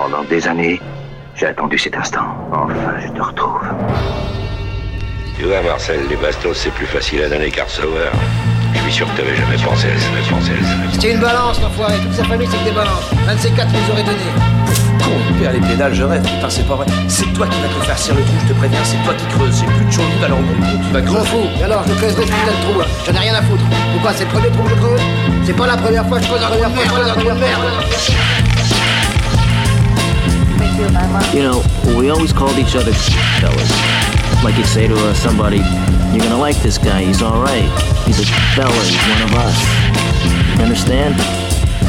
Pendant des années, j'ai attendu cet instant. Enfin, je te retrouve. Tu vois, Marcel, les bastos, c'est plus facile à donner qu'à recevoir. Je suis sûr que t'avais jamais pensé à ça, pensé. C'était une balance, l'enfoiré. Toute sa famille, c'est que des balances. Un de ces quatre nous aurait donné. Con, père les pédales, je rêve. Putain, c'est pas vrai. C'est toi qui vas te faire farcir le trou, je te préviens. C'est toi qui creuses. C'est plus de chaud, va leur tu vas Je creuser. fous. Et alors, je creuserai ce putain de trou. là. J'en ai rien à foutre. Pourquoi C'est le premier trou que je creuse? C'est pas la première fois que je creuse un trou de You know, we always called each other fellas. Like you'd say to uh, somebody, you're gonna like this guy, he's alright. He's a fella, he's one of us. You understand?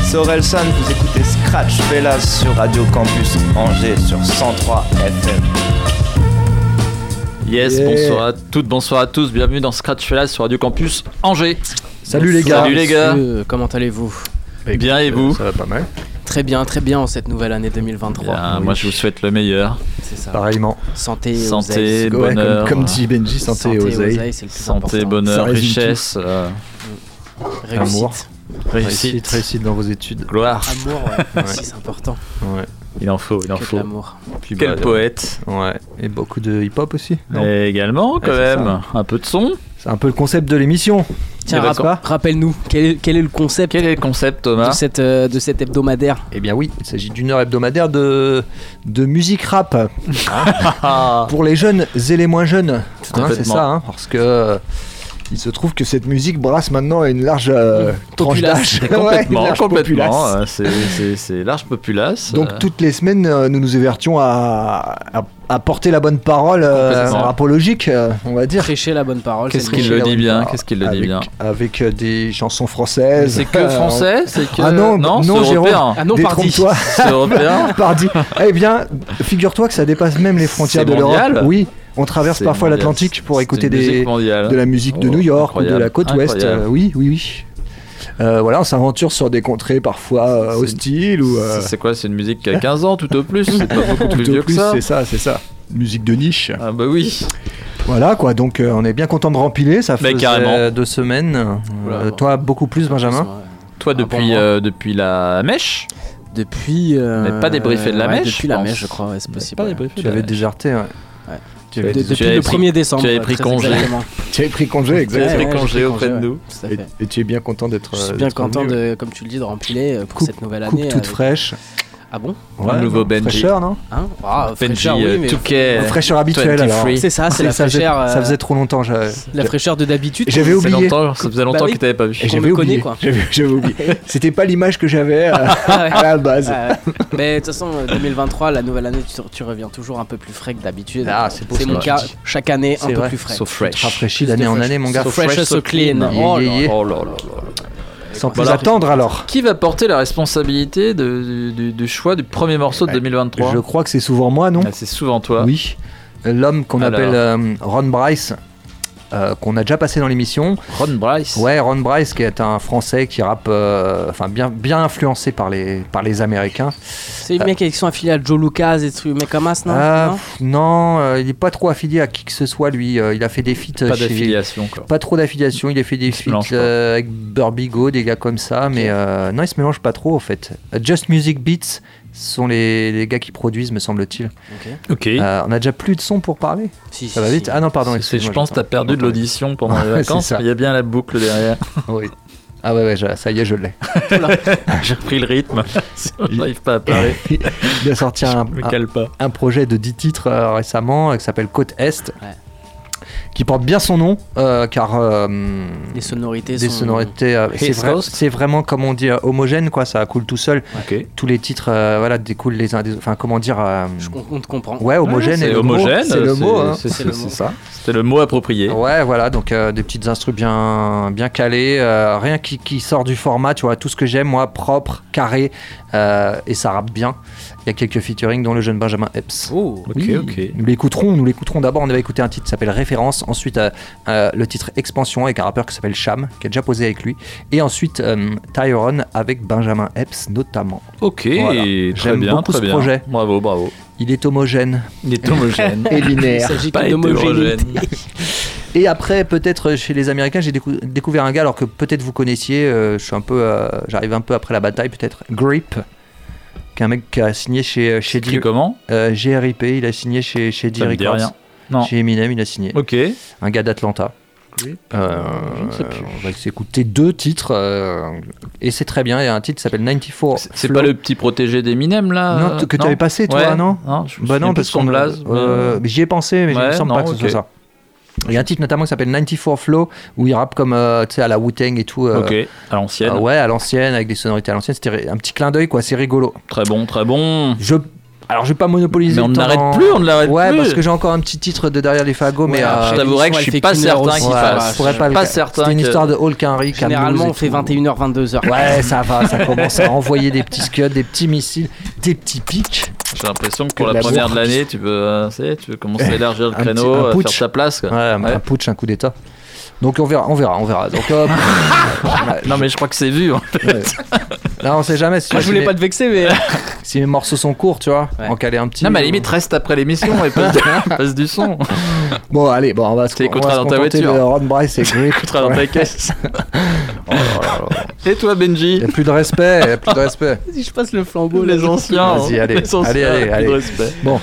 C'est Orelsan, vous écoutez Scratch Fellas sur Radio Campus Angers sur 103 FM. Yes, Yeah. bonsoir à toutes, bonsoir à tous, bienvenue dans Scratch Fellas sur Radio Campus Angers. Salut les gars. Salut les gars. Messieurs, comment allez-vous? Bien et vous? Ça va pas mal. Très bien, très bien en cette nouvelle année 2023. Bien, Moi je vous souhaite le meilleur. C'est ça. Pareillement. Santé, Santé, oseille. Ouais, bonheur, comme, comme dit Benji, santé, et oseille. c'est le plus santé, important. bonheur, richesse, euh, Réussite. Amour. réussite, Réussite, réussite dans vos études. gloire. Amour, ouais. aussi, c'est important. Ouais. Il en faut, il en Que faut. Puis, Quel bah, poète. Ouais. Et beaucoup de hip-hop aussi. non Et également, quand Ouais, même, un peu de son. C'est un peu le concept de l'émission. Tiens, pas rappelle-nous, quel est, quel est le concept Quel est le concept, Thomas de, cette, euh, de cet hebdomadaire? Eh bien oui, il s'agit d'une heure hebdomadaire de, de musique rap. Ah, Pour les jeunes et les moins jeunes. à Hein, fait. c'est ça, hein, parce que euh, il se trouve que cette musique brasse maintenant une large euh, tranche Populace. d'âge. Ouais, large complètement. euh, c'est- large populace. Donc euh, toutes les semaines, euh, nous nous évertions à, à, à porter la bonne parole euh, euh, on va dire. Prêcher la bonne parole. Qu'est-ce qu'il le- dit bien. Qu'est-ce qu'il le dit avec, bien Avec des chansons françaises. C'est que français C'est que. Ah non, non, non, européen. Ah non, pardi. C'est européen. Pardi. Eh bien, figure-toi que ça dépasse même les frontières de l'Europe. mondial Oui, on traverse parfois l'Atlantique pour écouter des, de la musique de Oh, New York ou de la côte ouest. Euh, oui, oui, oui. Euh, voilà, on s'aventure sur des contrées parfois euh, hostiles ou euh, C'est quoi C'est une musique qui a 15 ans tout au plus? C'est pas beaucoup plus tout vieux au que plus, ça c'est ça, c'est ça. Musique de niche. Ah bah oui Voilà quoi, donc euh, on est bien content de rempiler, ça Mais fait carrément. deux semaines. Euh, toi beaucoup plus Benjamin Toi Ah, depuis, euh, depuis la mèche? Depuis. euh, n'est pas débriefé de la ouais, mèche, Depuis la mèche, je crois, ouais, c'est possible. Pas ouais. débriefé Tu de la avais mèche. déserté, ouais. Ouais. Tu avais, De- Tu depuis avais le pris- 1er décembre. tu avais pris congé. exactement. tu avais pris congé, Tu exactement. avais pris congé auprès de nous. ouais, tout à Et, fait. et tu es bien content d'être. Je suis euh, bien content, de, comme tu le dis, de rempiler euh, pour Coupe- cette nouvelle Coupe année. toute avec- fraîche. Ah bon Un nouveau Benji. Fraîcheur, non Hein ah, Benji, oui, euh, Touquet, Fraîcheur habituelle alors. 23. c'est ça, c'est la ça faisait, fraîcheur. euh, ça faisait trop longtemps. la fraîcheur de d'habitude. J'avais Ça oublié. longtemps, ça faisait longtemps Bah oui. que t'avais pas vu. J'avais oublié. quoi. J'avais oublié. C'était pas l'image que j'avais euh, Ah à la base. Ouais. Mais de toute façon, euh, 2023, la nouvelle année, tu, tu reviens toujours un peu plus frais que d'habitude. Ah, c'est beau, C'est ça, mon cas, chaque année un peu plus frais. So fresh. Rafraîchi d'année en année, mon gars. So fresh, so clean. Oh. Oh là là. Sans plus Voilà. attendre alors. Qui va porter la responsabilité de- du, choix du premier morceau de 2023 Je crois que c'est souvent moi, non? Ah, C'est souvent toi. Oui. L'homme qu'on appelle euh, Ron Bryce, euh, qu'on a déjà passé dans l'émission. Ron Bryce. Ouais, Ron Bryce, qui est un Français qui rappe, euh, enfin bien, bien influencé par les, par les Américains. C'est les mecs qui sont affiliés à Joe Lucas et des trucs, mais comme as, non, Non pff, non, euh, il est pas trop affilié à qui que ce soit, lui. Euh, il a fait des feats Pas d'affiliation quoi. Pas trop d'affiliation, il a fait des feats euh, avec Burbigo, des gars comme ça, mais euh, non, il se mélange pas trop en fait. Euh, Just Music Beats sont les, les gars qui produisent, me semble-t-il. Ok. Euh, on a déjà plus de son pour parler Si, Ça si, va si. vite Ah non, pardon, je pense que t'as perdu de l'audition pendant les vacances. Il y a bien la boucle derrière. Oui. Ah ouais, ouais, je- ça y est, je l'ai. J'ai repris le rythme. J'arrive pas à parler. Il a sorti Je un projet de 10 titres euh, récemment euh, qui s'appelle Côte Est. Ouais. Qui porte bien son nom, euh, car euh, Les sonorités des sont. sonorités, euh, c'est vrai- vraiment comme on dit euh, homogène, quoi. Ça coule tout seul. Tous les titres, euh, voilà, découlent les uns des autres. Enfin, comment dire euh, Je, on te comprend. Ouais, homogène. le mot. homogène. C'est le mot. hein. C'est C'est le c'est mot. ça. C'était le mot approprié. Ouais, voilà, donc euh, des petites instrus bien, bien calées, euh, rien qui, qui sort du format, tu vois, tout ce que j'aime, moi, propre, carré, euh, et ça rappe bien. Il y a quelques featuring, dont le jeune Benjamin Epps. Oh, Ok, Oui, ok. Nous l'écouterons, nous l'écouterons d'abord. On avait écouté un titre qui s'appelle Référence, ensuite euh, euh, le titre Expansion avec un rappeur qui s'appelle Cham, qui a déjà posé avec lui, et ensuite euh, Tyrone avec Benjamin Epps notamment. Ok, Voilà. J'aime bien, beaucoup très ce bien. projet. Bravo, bravo. Il est homogène Il est homogène. et il linéaire. s'agit Pas hétérogène. Et après, peut-être chez les Américains, j'ai décou- découvert un gars, alors que peut-être vous connaissiez, euh, je suis un peu, euh, j'arrive un peu après la bataille, peut-être. Grip, qui est un mec qui a signé chez, chez Écrit Di- comment euh, GRIP, il a signé chez, chez Ça me D dit Records. rien. Non. Chez Eminem, il a signé. Ok. Un gars d'Atlanta. Oui. Euh, Je ne sais plus. On va s'écouter deux titres euh, et c'est très bien. Il y a un titre qui s'appelle 94. C'est pas le petit protégé d'Eminem là Non, t- que tu avais passé toi, Ouais. non Non, je me Bah non, parce qu'on euh, J'y ai pensé, mais je Ouais, ne sens non, pas que ce ok. soit ça. Il y a un titre notamment qui s'appelle 94 Flow où il rappe comme euh, tu sais à la Wu-Tang et tout. euh, Ok, à l'ancienne. euh, ouais, à l'ancienne avec des sonorités à l'ancienne. C'était un petit clin d'œil quoi, c'est rigolo. Très bon, très bon. Je alors je vais pas monopoliser. Mais on n'arrête dans- plus, on ne l'arrête Ouais, plus. parce que j'ai encore un petit titre de derrière les fagots, mais Ouais, euh, Je t'avouerais que je suis pas certain qu'il ouais, ça fasse. je pourrais pas le pas certain. C'est une que- histoire de Hulk Henry. Généralement, on fait tout. 21h, 22h. Ouais, ça va, ça commence à envoyer des petits scuds, des petits missiles, des petits pics. J'ai l'impression que pour Que la première de l'année, tu peux, euh, tu sais, tu veux commencer à élargir le créneau, petit- un euh, putsch. faire ta place. quoi. Ouais, un- Ouais. un putsch, un coup d'état. Donc on verra, on verra, on verra. Donc, euh, Non, mais je crois que c'est vu. hein. ouais. Là, on sait jamais si, Moi, je si voulais pas te vexer, mais. si mes morceaux sont courts, tu vois. Ouais. En caler un petit. Non, mais à la limite, reste après l'émission et passe, passe du son. Bon, allez, bon, on va se, Tu on va écouteras se dans ta contenter voiture. de Ron Bryce et Grip. Tu dans ta caisse. Oh. Et toi, Benji Il n'y a plus de respect, il a plus de respect. Si je passe le flambeau, Les anciens. Vas-y, hein. allez, Les anciens, allez, allez, plus de allez. respect. Bon,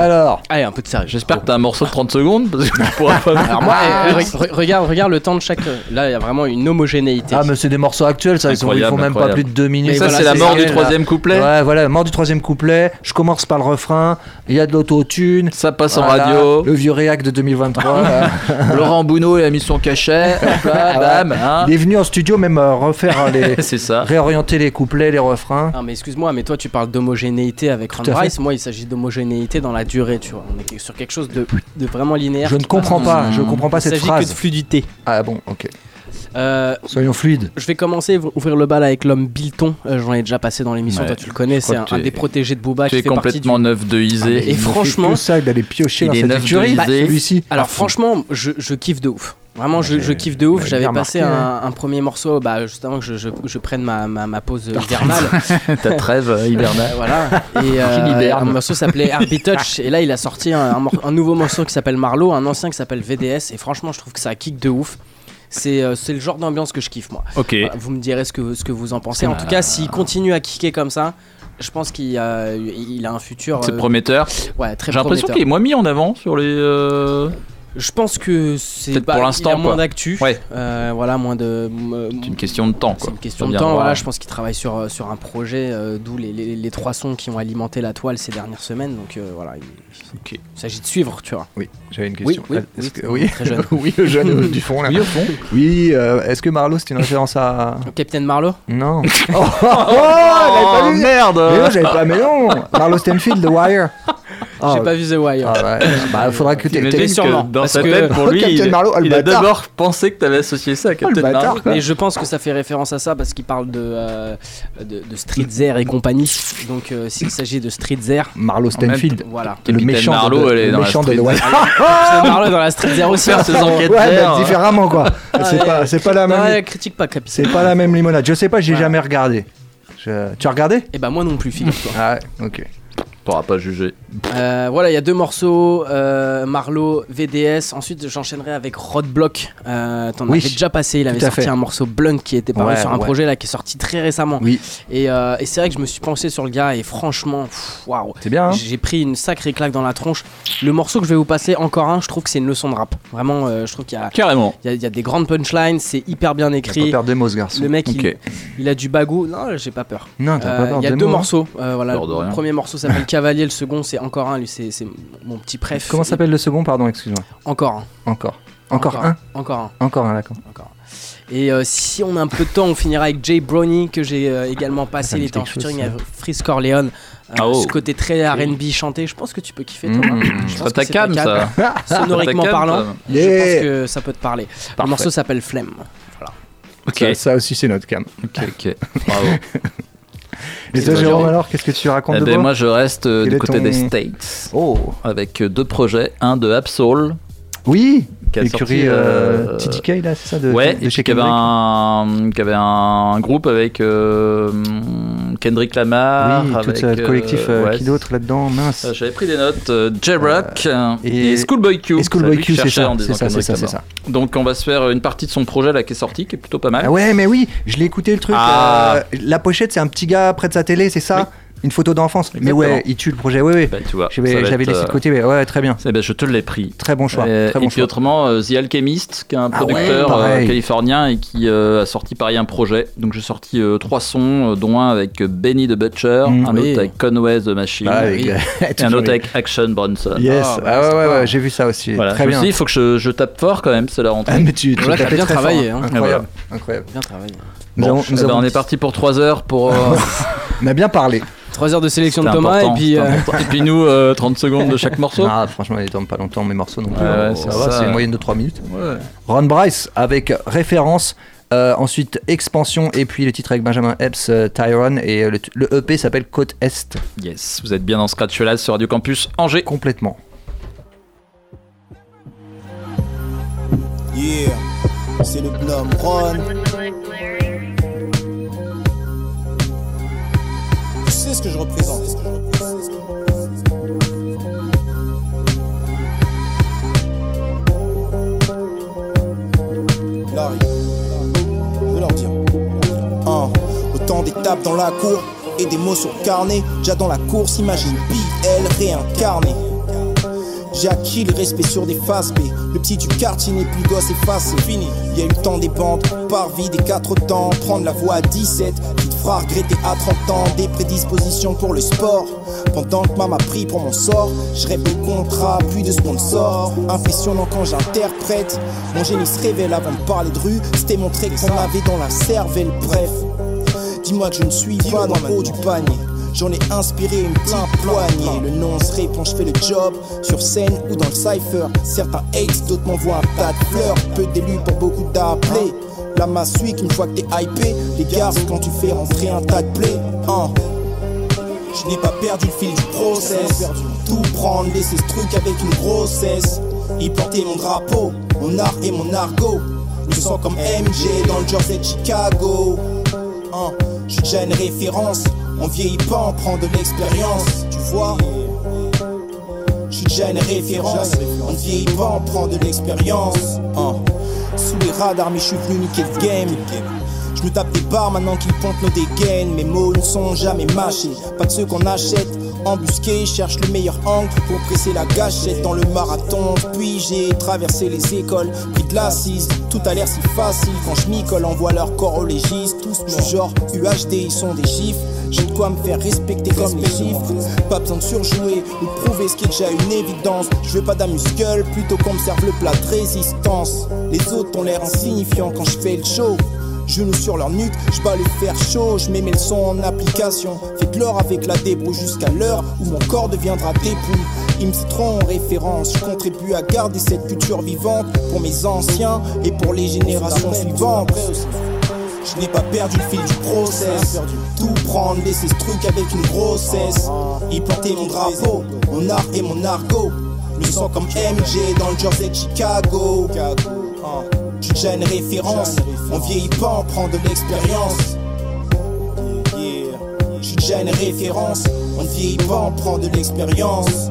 alors. Allez, un peu de sérieux. J'espère que t'as un morceau de 30 secondes parce que je pourrais pas. Alors moi, eh, re- re- regarde, regarde le temps de chaque. Là, il y a vraiment une homogénéité. Ah, mais c'est des morceaux actuels, ça, ils, font même incroyable. pas plus de deux minutes. Mais ça, voilà, c'est la mort du troisième couplet. Ouais, voilà, mort du troisième couplet. Je commence par le refrain. Il y a de l'autotune. Ça passe en radio. Le vieux réac de 2023. là. Laurent Bounot, il a mis son cachet. Là, bam. hein. Il est venu en studio même euh, refaire euh, les. C'est ça. réorienter les couplets, les refrains. Ah mais excuse-moi, mais toi tu parles d'homogénéité avec. Bryce. Moi, il s'agit d'homogénéité dans la durée, tu vois. On est sur quelque chose de, de vraiment linéaire. Je ne comprends pas, je comprends pas Il cette s'agit que de phrase. fluidité. Ah bon, ok. Euh, Soyons fluides. je vais commencer à ouvrir le bal avec l'homme Bilton. Euh, J'en ai déjà passé dans l'émission, Ouais, toi tu le connais. C'est un, des protégés de Booba Tu qui es fait du. complètement neuf de Isée. Et Il ne fait franchement- que ça d'aller piocher Il dans est cette neuf de Isée. celui-ci. Alors franchement, je, je kiffe de ouf. Vraiment, je, je kiffe de ouf. J'avais passé remarqué, un, un premier morceau, bah, juste avant que je, je- je prenne ma, ma, ma pause hivernale. Ta trêve euh, hivernale. voilà. Et euh, un morceau s'appelait Heartbeat Touch. Et là, il a sorti un, un mor- un nouveau morceau qui s'appelle Marlowe, un ancien qui s'appelle VDS. Et franchement, je trouve que ça kick de ouf. C'est euh, le genre d'ambiance que je kiffe, moi. Ok. Voilà, vous me direz ce que, ce que vous en pensez. En tout cas, s'il continue à kicker comme ça, je pense qu'il a, il a un futur C'est prometteur. ouais, très J'ai l'impression qu'il est moins mis en avant sur les. Euh, Je pense que c'est Peut-être bah, pour l'instant, a moins d'actu. Ouais. Euh, voilà, moins de. C'est une question de temps, C'est quoi. une question de temps. voir. Voilà, je pense qu'il travaille sur, euh, sur un projet, euh, d'où les, les, les trois sons qui ont alimenté la toile ces dernières semaines. Donc euh, voilà, il, Ok. il s'agit de suivre, tu vois. Oui, j'avais une question. oui, Est-ce oui, que- oui, très jeune. oui, le jeune du fond là. Oui, au fond. Oui, euh, est-ce que Marlowe c'est une référence à. Captain Marlowe? Non. Oh, oh, oh, j'avais pas Oh merde Mais non, j'avais pas, mais non Marlowe Stenfield, The Wire. J'ai Oh, pas vu The Wire. ah ouais. Bah, faudra que tu que sûrement, dans sa tête, pour lui, Captain il, Marlowe, oh, il a d'abord pensé que t'avais associé ça à Captain bâtard, Marlowe. Mais je pense que ça fait référence à ça parce qu'il parle de, euh, de, de Street Zer et compagnie. Donc euh, s'il s'agit de Street Zer, Marlowe Stenfield. voilà. Le méchant Marlowe, de, elle est le dans la méchant de street. The Wire. Captain Marlowe dans la Street Zer aussi. Faire ses enquêtes Ouais, différemment quoi. c'est pas, c'est pas la même. Critique pas Capitaine. C'est pas la même limonade. Je sais pas, j'ai jamais regardé. Tu as regardé? Et bah moi non plus, figure-toi. Ah ouais, ok. T'auras pas jugé. Euh, voilà, il y a deux morceaux, euh, Marlowe, VDS. Ensuite, j'enchaînerai avec Roadblock. Euh, T'en Oui, avais déjà passé. Il avait sorti fait. un morceau Blunt qui était paru Ouais, sur un ouais. projet là qui est sorti très récemment. Oui, Et, euh, et c'est vrai que je me suis pensé sur le gars et franchement, waouh. c'est bien. hein J'ai pris une sacrée claque dans la tronche. Le morceau que je vais vous passer, encore un, je trouve que c'est une leçon de rap. Vraiment, euh, je trouve qu'il y a, Carrément. il y a- il y a des grandes punchlines, c'est hyper bien écrit. des mots ce garçon. Le mec, il- a du bagou. Non, j'ai pas peur. Non, t'as Euh, pas peur Il y a deux mots, hein. morceaux. euh, voilà. Le premier morceau s'appelle Cavalier, le second c'est encore un. Lui, c'est mon petit préf. Comment s'appelle le second Pardon, excuse-moi. Encore un. Encore. Encore un Encore un. Encore un, d'accord. Encore un. Et euh, si on a un peu de temps, on finira avec Jay Brownie que j'ai euh, également Ça passé. Il était en featuring avec Freeze Corleone. Euh, Ah, oh. Ce côté très RB chanté, je pense que tu peux kiffer Mmh. Je C'est pense pas ta cam, ça. Sonoriquement Ta cam, parlant, ça. je pense que ça peut te parler. Le Parfait. morceau s'appelle Flemme. Ok. Ça, ça aussi, c'est notre cam. Ok, ok. Bravo. Et toi, Jérôme, alors, qu'est-ce que tu racontes Eh de ben, moi, je reste euh, du côté ton- des States. Oh. Avec euh, deux projets. Un de Absol, Oui. L'écurie euh, euh, TTK, là, c'est ça de, ouais, de et chez puis qui avait, un, qui avait un groupe avec euh, Kendrick Lamar. Oui, tout avec, le collectif, euh, ouais, qui d'autre là-dedans Mince. J'avais pris des notes. euh, J-Rock euh, et- et, Schoolboy Q. Et Schoolboy Q, c'est ça, c'est ça, c'est ça. Donc on va se faire une partie de son projet là qui est sorti, qui est plutôt pas mal. Ah ouais, mais oui, je l'ai écouté le truc. Ah. la pochette, c'est un petit gars près de sa télé, c'est ça? Une photo d'enfance. Mais ouais, il tue le projet. Ouais, ouais. Bah, tu vois, J'avais laissé de euh, côté. mais Ouais, très bien. Eh ben, je te l'ai pris. Très bon choix. Euh, très et bon puis choix. autrement, euh, The Alchemist, qui est un Ah ouais, producteur euh, californien et qui euh, a sorti pareil un projet. Donc j'ai sorti euh, trois sons, dont un avec Benny the Butcher, Mm. un Oui. autre avec Conway the Machine, Ah, avec, et un autre avec Action Bronson. Yes. Ah, Ah, ouais, ouais, ouais, j'ai vu ça aussi. Voilà. Très je bien. il faut que je, je tape fort quand même, c'est la rentrée. Ah, mais tu, tu Voilà, t'as tapais bien très travaillé, hein. hein. Incroyable. Incroyable. Bien travaillé. Nous Bon, avons- nous eh ben, avons- on est parti pour 3 heures pour. euh, On a bien parlé. 3 heures de sélection de Thomas et puis. euh. Et puis nous, euh, 30 secondes de chaque morceau. Ah, franchement, ils tombent pas longtemps mes morceaux. Ouais, euh, ouais, ça c'est va, ça. c'est une moyenne de 3 minutes. Ouais. Ron Bryce avec référence. euh, ensuite, expansion et puis le titre avec Benjamin Epps, euh, Tyrone et euh, le, le EP s'appelle Côte Est Yes, vous êtes bien dans Scratch sur Radio Campus Angers. complètement. Yeah, c'est le gnome Ron. Ce que je représente. Larry, je vais leur dire. Un, autant d'étapes dans la cour et des mots sur carnet. Déjà dans la course, imagine BL réincarné. J'ai acquis le respect sur des faces B. Le petit du quartier n'est plus gosse effacé. Fini. Il y a eu le temps des bandes, parvis des quatre temps. Prendre la voie à 17, qui te fera regretter à 30 ans. Des prédispositions pour le sport. Pendant que maman pris pour mon sort, je rêve de contrat, puis de sponsor. Impressionnant quand j'interprète. Mon génie se révèle avant de parler de rue. C'était montré qu'on avait dans la cervelle. Bref, dis-moi que je ne suis pas dans le haut du panier. J'en ai inspiré une petite poignée. Le nom se répond, je fais le job. Sur scène ou dans le cypher. Certains hate, d'autres m'envoient un tas de fleurs. Peu d'élus pour beaucoup d'appelés. La masse week une fois que t'es hypé. Les gars, quand tu fais rentrer un tas de blé. Hein. Je n'ai pas perdu le fil du process. Tout prendre, laisser ce truc avec une grossesse. Y porter mon drapeau, mon art et mon argot. Je sens comme MJ dans le Jersey de Chicago. Hein, Je suis déjà une référence. On vieillit pas, on prend de l'expérience. Tu vois Je suis déjà une référence. On ne vieillit pas, on prend de l'expérience. Hein. Sous les radars, mais je suis venu niquer le game. Je me tape des barres maintenant qu'ils pompent nos dégaines. Mes mots ne sont jamais mâchés, pas de ceux qu'on achète. Embusqué, cherche le meilleur angle pour presser la gâchette dans le marathon. Puis j'ai traversé les écoles, pris de l'assise. Tout a l'air si facile quand je m'y colle, envoie leur corps au légiste. Tous suis genre UHD, ils sont des chiffres. J'ai de quoi me faire respecter comme les chiffres. Pas besoin de surjouer ou prouver ce qui est déjà une évidence. Je veux pas d'amuscle, plutôt qu'on me serve le plat de résistance. Les autres ont l'air insignifiants quand je fais le show. Genoux sur leur nuque, je bats les faire chaud, je mets mes leçons en application. Fais de l'or avec la débrouille jusqu'à l'heure où mon corps deviendra dépouille. Ils me citeront en référence, je contribue à garder cette culture vivante pour mes anciens et pour les générations suivantes. Je n'ai pas perdu le fil du process. Tout prendre, laisser ce truc avec une grossesse. Y planter mon drapeau, mon art et mon argot. Me sens comme MJ dans le Jersey de Chicago. Je suis déjà une référence. On vieillit pas, on prend de l'expérience. Je suis déjà une référence. On ne vieillit pas, on prend de l'expérience.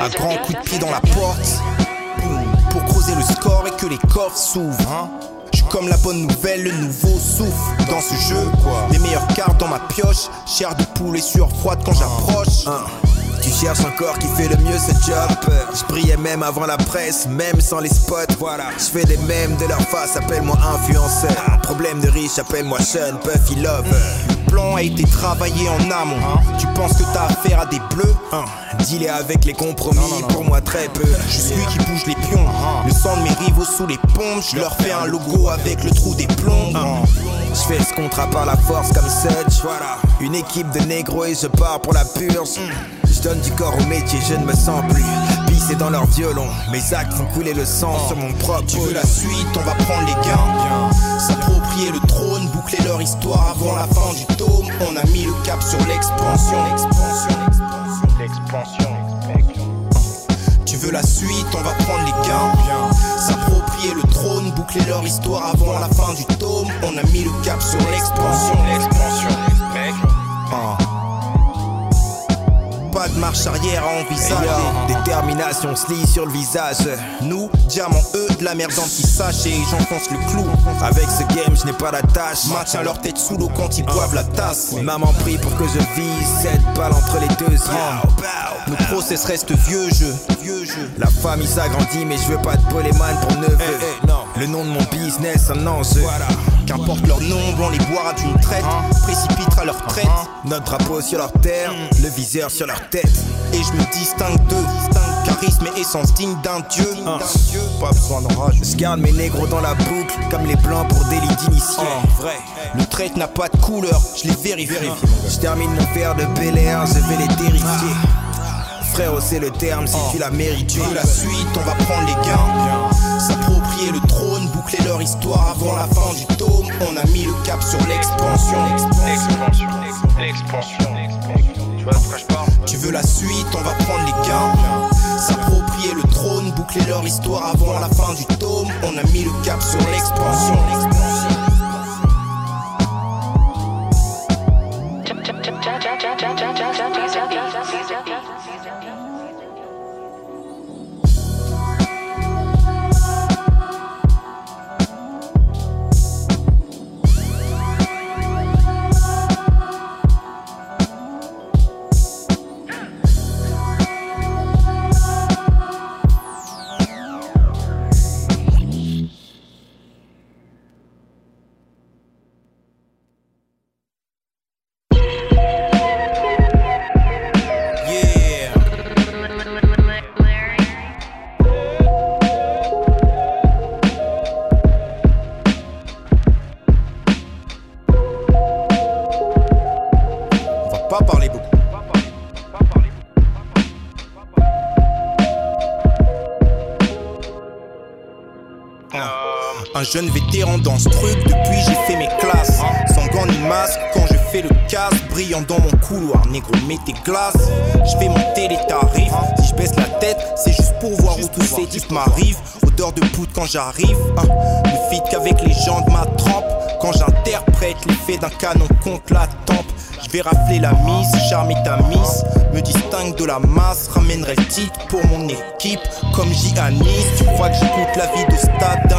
Un grand coup de pied dans la porte. Pour creuser le score et que les coffres s'ouvrent. hein. Je suis comme la bonne nouvelle, le nouveau souffle dans ce jeu. Les meilleures cartes dans ma pioche. Chair de poule et sueur froide quand j'approche. Tu cherches un corps qui fait le mieux ce job. Je brillais même avant la presse, même sans les spots. Voilà, je fais des mèmes de leur face, appelle-moi influenceur. Problème de riche, appelle-moi Sean Puffy Love. plan a été travaillé en amont. Tu penses que t'as affaire à des bleus? Hein? Dealer avec les compromis, pour moi très peu. Je suis celui qui bouge les pions. Le sang de mes rivaux sous les pompes, je leur fais un logo avec le trou des plombs. Je fais ce contrat par la force comme Sedge. Voilà. Une équipe de négros et je pars pour la purge. Je donne du corps au métier, je ne me sens plus. Pissé dans leur violon, mes actes font couler le sang sur mon propre. Tu veux la suite, on va prendre les gains. S'approprier le trône, boucler leur histoire avant la fin du tome. On a mis le cap sur l'expansion. L'expansion, l'expansion, Tu veux la suite, on va prendre les gains. S'approprier le trône, boucler leur histoire avant la fin du tome. On a mis le cap sur l'expansion. L'expansion, pas de marche arrière à envisager. Détermination se lit sur le visage. Nous, diamants, eux, de la merde qui sache et j'enfonce le clou. Avec ce game, je n'ai pas la tâche. Maintiens leur tête sous l'eau quand ils boivent la tasse. Maman prie pour que je vise cette balle entre les deux yeux. Nos process restent vieux jeu. La famille s'agrandit, mais je veux pas de poléman pour neveu. Le nom de mon business, un enjeu. Qu'importe leur nombre, on les boira d'une traite. Précipitera leur traite. Notre drapeau sur leur terre, le viseur sur leur tête. Et je me distingue d'eux. Charisme et essence digne d'un dieu. Pas besoin d'orage. Je garde mes négros dans la boucle, comme les blancs pour délit d'initié. vrai. Le trait n'a pas de couleur, je les vérifie. Je termine mon verre de Bel je vais les terrifier. Frère, c'est le terme si tu l'as mérité. La suite, on va prendre les gains. S'approprier le trône, boucler leur histoire avant la fin du tome. On a mis le cap sur l'expansion. L'expansion, l'expansion. Tu vois de je parle Tu veux la suite, on va prendre les gains. S'approprier le trône, boucler leur histoire avant la fin du tome. On a mis le cap sur l'expansion. Jeune vétéran dans ce truc depuis j'ai fait mes classes. Sans gants ni masque, quand je fais le casse, brillant dans mon couloir, négro, mets tes glaces. Je vais monter les tarifs. Si je baisse la tête, c'est juste pour voir où tous ces types m'arrivent. Odeur de poudre quand j'arrive. Hein. Le fit qu'avec les gens de ma trempe. Quand j'interprète l'effet d'un canon contre la tempe. Je vais rafler la mise, charmer ta mise. Me distingue de la masse, ramènerai le titre pour mon équipe. Comme Giannis, tu crois que j'écoute la vie de stade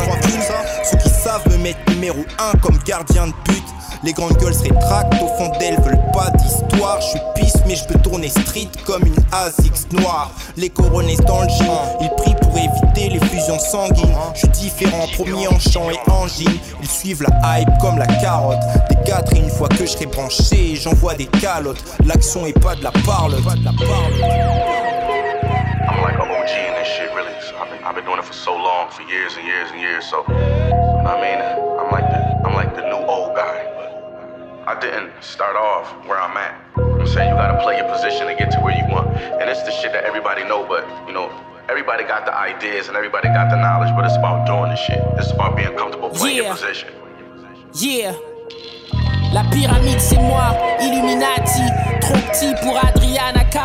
Ceux qui savent me mettre numéro 1 comme gardien de but. Les grandes gueules se rétractent, au fond d'elles veulent pas d'histoire. Je suis pisse, mais je peux tourner street comme une ASIX noire. Les coronets dans le gym, ils prient pour éviter les fusions sanguines. Je suis différent, promis en chant et en gym. Ils suivent la hype comme la carotte. Des quatre et une fois que je serai branché, j'envoie des calottes. L'action est pas de la parole. Pas de la parole. I'm like an OG in this shit, really. So I've, been, I've been doing it for so long, for years and years and years. So, I mean, I'm like the, I'm like the new old guy. I didn't start off where I'm at. I'm saying you gotta play your position to get to where you want. And it's the shit that everybody know, but you know, everybody got the ideas and everybody got the knowledge, but it's about doing the shit. It's about being comfortable playing yeah. your position. Yeah. La pyramide c'est moi, Illuminati. Trop petit pour Adriana K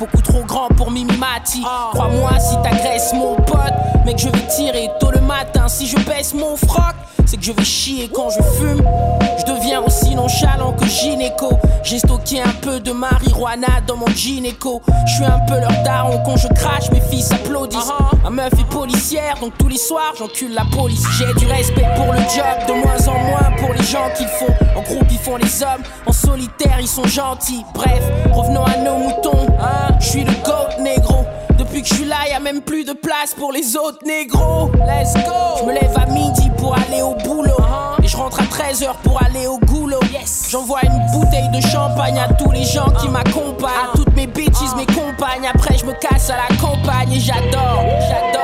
Beaucoup trop grand pour Mimimati. Crois-moi si t'agresses mon pote Mec je vais tirer tôt le matin. Si je baisse mon froc c'est que je vais chier quand je fume. Je deviens aussi nonchalant que gynéco. J'ai stocké un peu de marijuana dans mon gynéco. Je suis un peu leur daron quand je crache, mes filles applaudissent. Uh-huh. Ma meuf est policière, donc tous les soirs j'encule la police. J'ai du respect pour le job, de moins en moins pour les gens qu'ils font. En groupe ils font les hommes, en solitaire ils sont gentils. Bref, revenons à nos moutons. Hein? Je suis le goat négro. Depuis que je suis là, y a même plus de place pour les autres négros. Let's go. Je me lève à midi pour aller au boulot. Et je rentre à 13h pour aller au goulot. Yes. J'envoie une bouteille de champagne à tous les gens qui m'accompagnent. À toutes mes bitches, mes compagnes. Après, je me casse à la campagne et j'adore, j'adore, j'adore.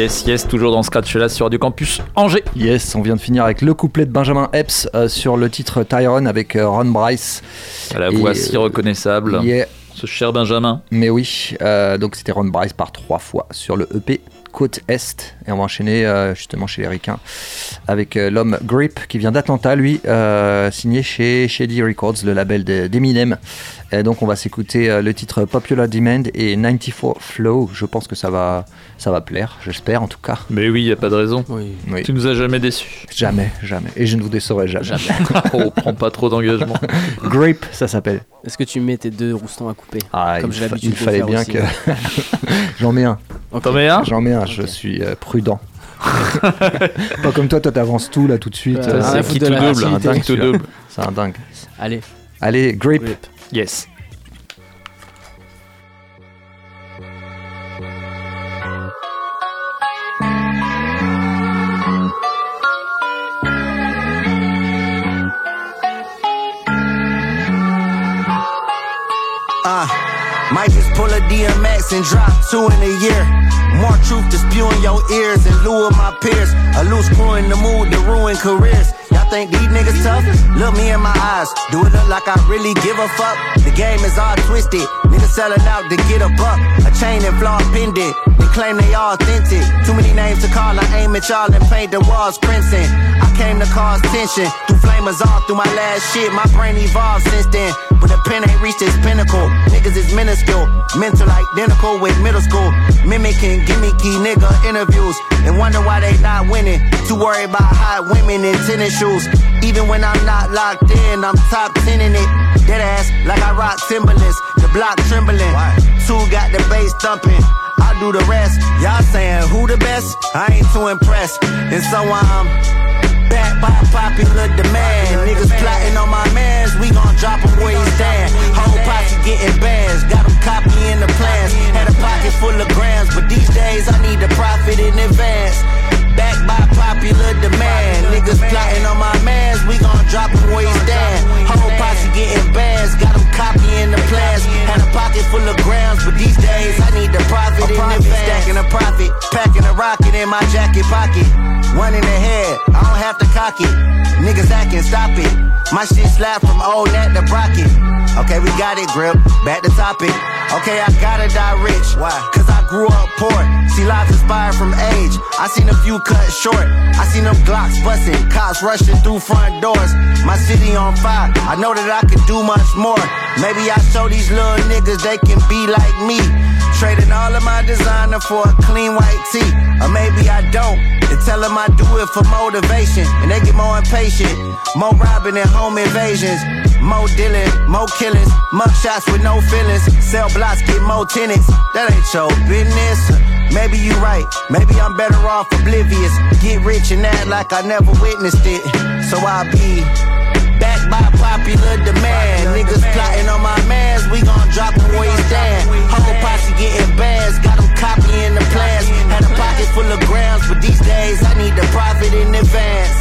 Yes, yes, toujours dans Scratch là sur Radio Campus Angers. Yes, on vient de finir avec le couplet de Benjamin Epps euh, sur le titre Tyrone avec euh, Ron Bryce. La Et, voix si euh, reconnaissable. yeah. Ce cher Benjamin. Mais oui, donc c'était Ron Bryce par trois fois sur le EP Côte Est. Et on va enchaîner euh, justement chez les Ricains avec euh, l'homme Grip qui vient d'Atlanta, lui, euh, signé chez Shady Records, le label de- d'Eminem. Et donc on va s'écouter euh, le titre Popular Demand et 94 Flow. Je pense que ça va, ça va plaire, j'espère en tout cas. Mais oui, y a pas de raison. Oui. Tu nous as jamais déçus. Jamais, jamais. Et je ne vous décevrai jamais. oh, prends pas trop d'engagement. Grape, ça s'appelle. Est-ce que tu mets tes deux roustons à couper Ah, Comme il, j'ai l'habitude il de fallait faire bien aussi. que. J'en mets un. T'en mets un? J'en mets un, je suis euh, prudent. Pas comme toi, toi t'avances tout là tout de suite. Euh, à c'est foutre qui de tout la double, un dingue, double. C'est un dingue. Allez. Allez, grape. Yes. Uh, might just pull a DMX and drop two in a year. More truth to spew in your ears in lieu of my peers. A loose crew in the mood to ruin careers. Y'all think these niggas tough? Look me in my eyes. Do it look like I really give a fuck? The game is all twisted. Niggas selling out to get a buck. A chain and flaw pendant. They claim they authentic. Too many names to call. I aim at y'all and paint the walls crimson. Came to cause tension. Through flamers all through my last shit. My brain evolved since then. But the pen ain't reached its pinnacle. Niggas is minuscule. Mental identical with middle school. Mimicking gimmicky nigga interviews. And wonder why they not winning. Too worried about hot women in tennis shoes. Even when I'm not locked in, I'm top 10 in it. Dead ass like I rock Timberlands. The block trembling. Two got the bass thumping. I do the rest. Y'all saying who the best? I ain't too impressed. And so I'm back by popular demand. Niggas plotting on my mans, we gon' drop him where he stand. Whole posse getting bands, got him copying the plans. Had a pocket full of grams, but these days I need the profit in advance. Back by popular demand. Niggas plotting on my mans, we gon' drop him where he stand. Whole posse getting bands, got him copying the plans. Had a pocket full of grams, but these days I need the profit in advance. Stacking a profit, packing a rocket in my jacket pocket. One in the head, I don't have to cock it. Niggas acting, stop it. My shit slap from old Nat to Brocket. Okay, we got it, grip. Back to topic. Okay, I gotta die rich. Why? Cause I grew up poor. See lives inspired from age. I seen a few cut short. I seen them Glocks busting, cops rushing through front doors. My city on fire. I know that I could do much more. Maybe I show these little niggas they can be like me. Trading all of my designer for a clean white tee. Or maybe I don't. And tell them I do it for motivation. And they get more impatient. More robbing and home invasions. More dealing, more killings. Mug shots with no feelings. Sell blocks, get more tenants. That ain't your business. Maybe you right. Maybe I'm better off oblivious. Get rich and act like I never witnessed it. So I'll be back by popular demand. Niggas plotting on my mans, we gon' drop him where he stand. Whole posse getting bands, got him copying the plans. Had a pocket full of grams, but these days I need the profit in advance.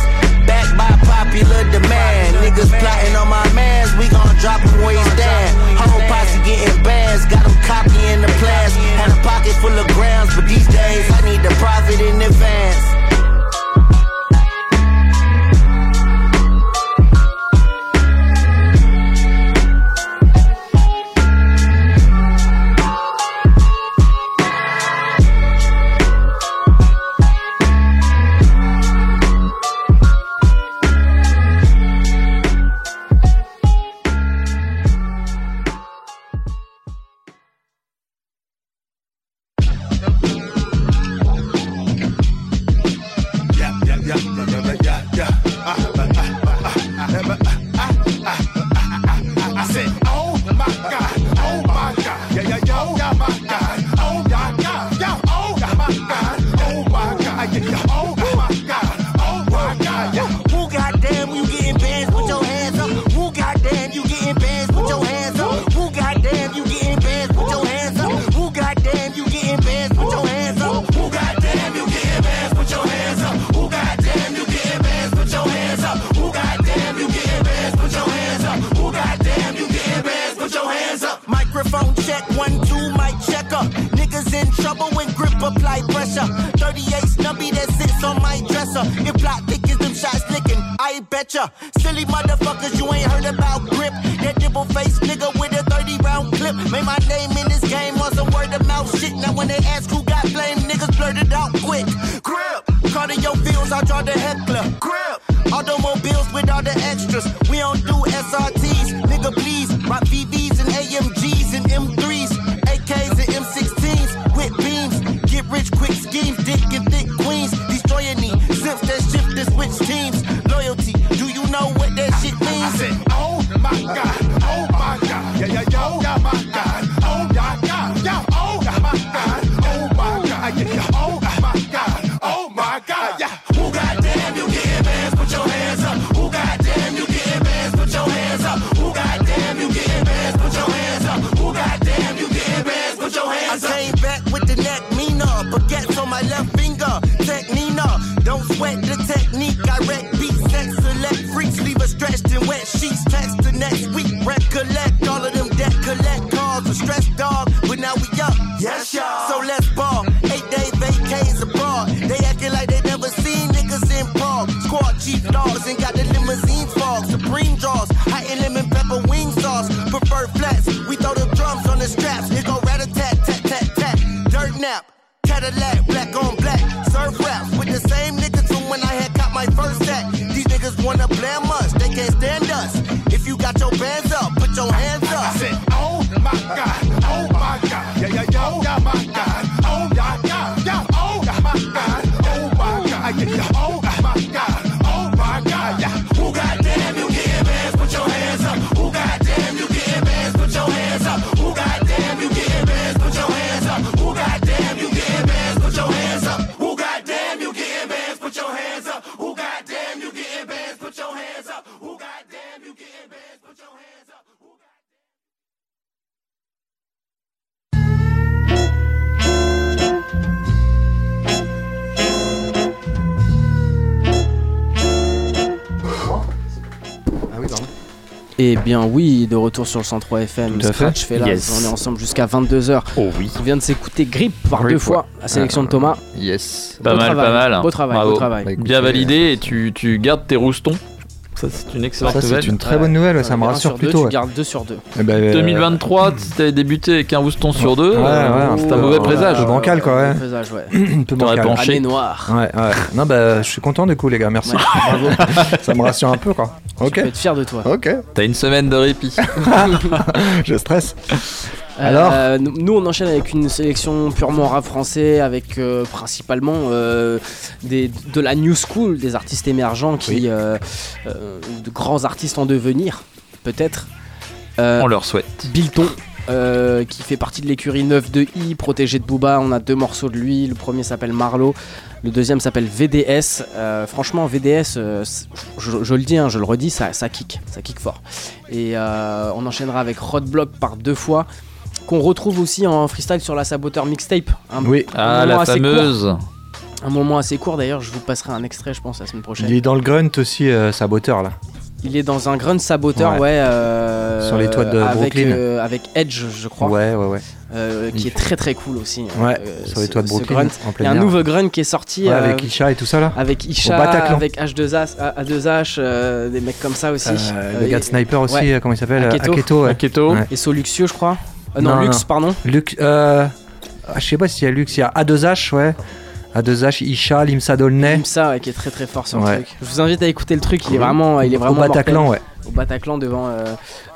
Back by popular demand. Niggas plotting on my mans, we gon' drop him where he stand. Whole posse getting bands, got him copying the plans. Had a pocket full of grams, but these days I need the profit in advance. Silly motherfuckers, you ain't heard Eh bien oui, de retour sur le 103 FM, Tout à fait. Scratch fait là, Yes. on est ensemble jusqu'à 22h. Oh oui. On vient de s'écouter Grip par Grip, deux fois, ouais. la sélection de Thomas. Yes. Pas Beau mal, travail, pas mal. beau travail, Bravo. beau travail. Bah, écoutez, Bien validé et tu, tu gardes tes roustons. Ça, c'est une excellente Ça, nouvelle. c'est une très bonne nouvelle, ouais, ça me rassure plutôt. Tu gardes 2 sur 2. Eh ben, euh, 2023, si t'avais débuté avec un rouston sur deux, Ouais, euh, ouais, c'est peu- un mauvais présage. un peu bancal, quoi, ouais. Présage, ouais. un peu bancal. penché. Noire. Ouais, ouais. Non, bah, je suis content du coup, les gars, merci. Ouais, bravo. ça me rassure un peu, quoi. Ok. peux être fier de toi. Ok. T'as une semaine de répit. je stresse. Euh, Alors euh, nous, on enchaîne avec une sélection purement rap français, avec euh, principalement euh, des, de la new school, des artistes émergents qui, Oui. de grands artistes en devenir, peut-être. On leur souhaite. Bilton, qui fait partie de l'écurie 9 de I, protégé de Booba. On a deux morceaux de lui. Le premier s'appelle Marlowe, le deuxième s'appelle VDS. Euh, franchement, VDS, euh, je, je le dis, hein, je le redis, ça, ça kick, ça kick fort. Et euh, on enchaînera avec Roadblock par deux fois. Qu'on retrouve aussi en freestyle sur la Saboteur mixtape. Un, Oui. Ah, un moment la assez court. fameuse. Un moment assez court d'ailleurs, je vous passerai un extrait, je pense, la semaine prochaine. Il est dans le grunt aussi, euh, saboteur là. Il est dans un grunt saboteur, Ouais. ouais. euh, Sur les toits de avec, Brooklyn. euh, avec Edge, je crois. Ouais, ouais, ouais. euh, qui est très très cool aussi. Ouais, euh, sur les toits de Brooklyn, grunt. en Il y a un air. nouveau grunt qui est sorti Ouais, euh, avec Isha et tout ça là. avec Isha, avec H2H, A2H, euh, des mecs comme ça aussi. Euh, Euh, le et- gars de Sniper aussi, ouais. comment il s'appelle Aketo. Aketo, ouais. Aketo. Ouais. Et Soluxio, je crois. Euh, non, Non, Lux, non. pardon. Luc, euh, ah, je sais pas s'il y a Lux, il y a A2H, ouais. A2H, Isha, Limsa Dolnay. Imsa, ouais, qui est très très fort sur Ouais. le truc. Je vous invite à écouter le truc, il est vraiment, il est Au vraiment Bataclan, mortel. ouais. Au Bataclan devant, euh,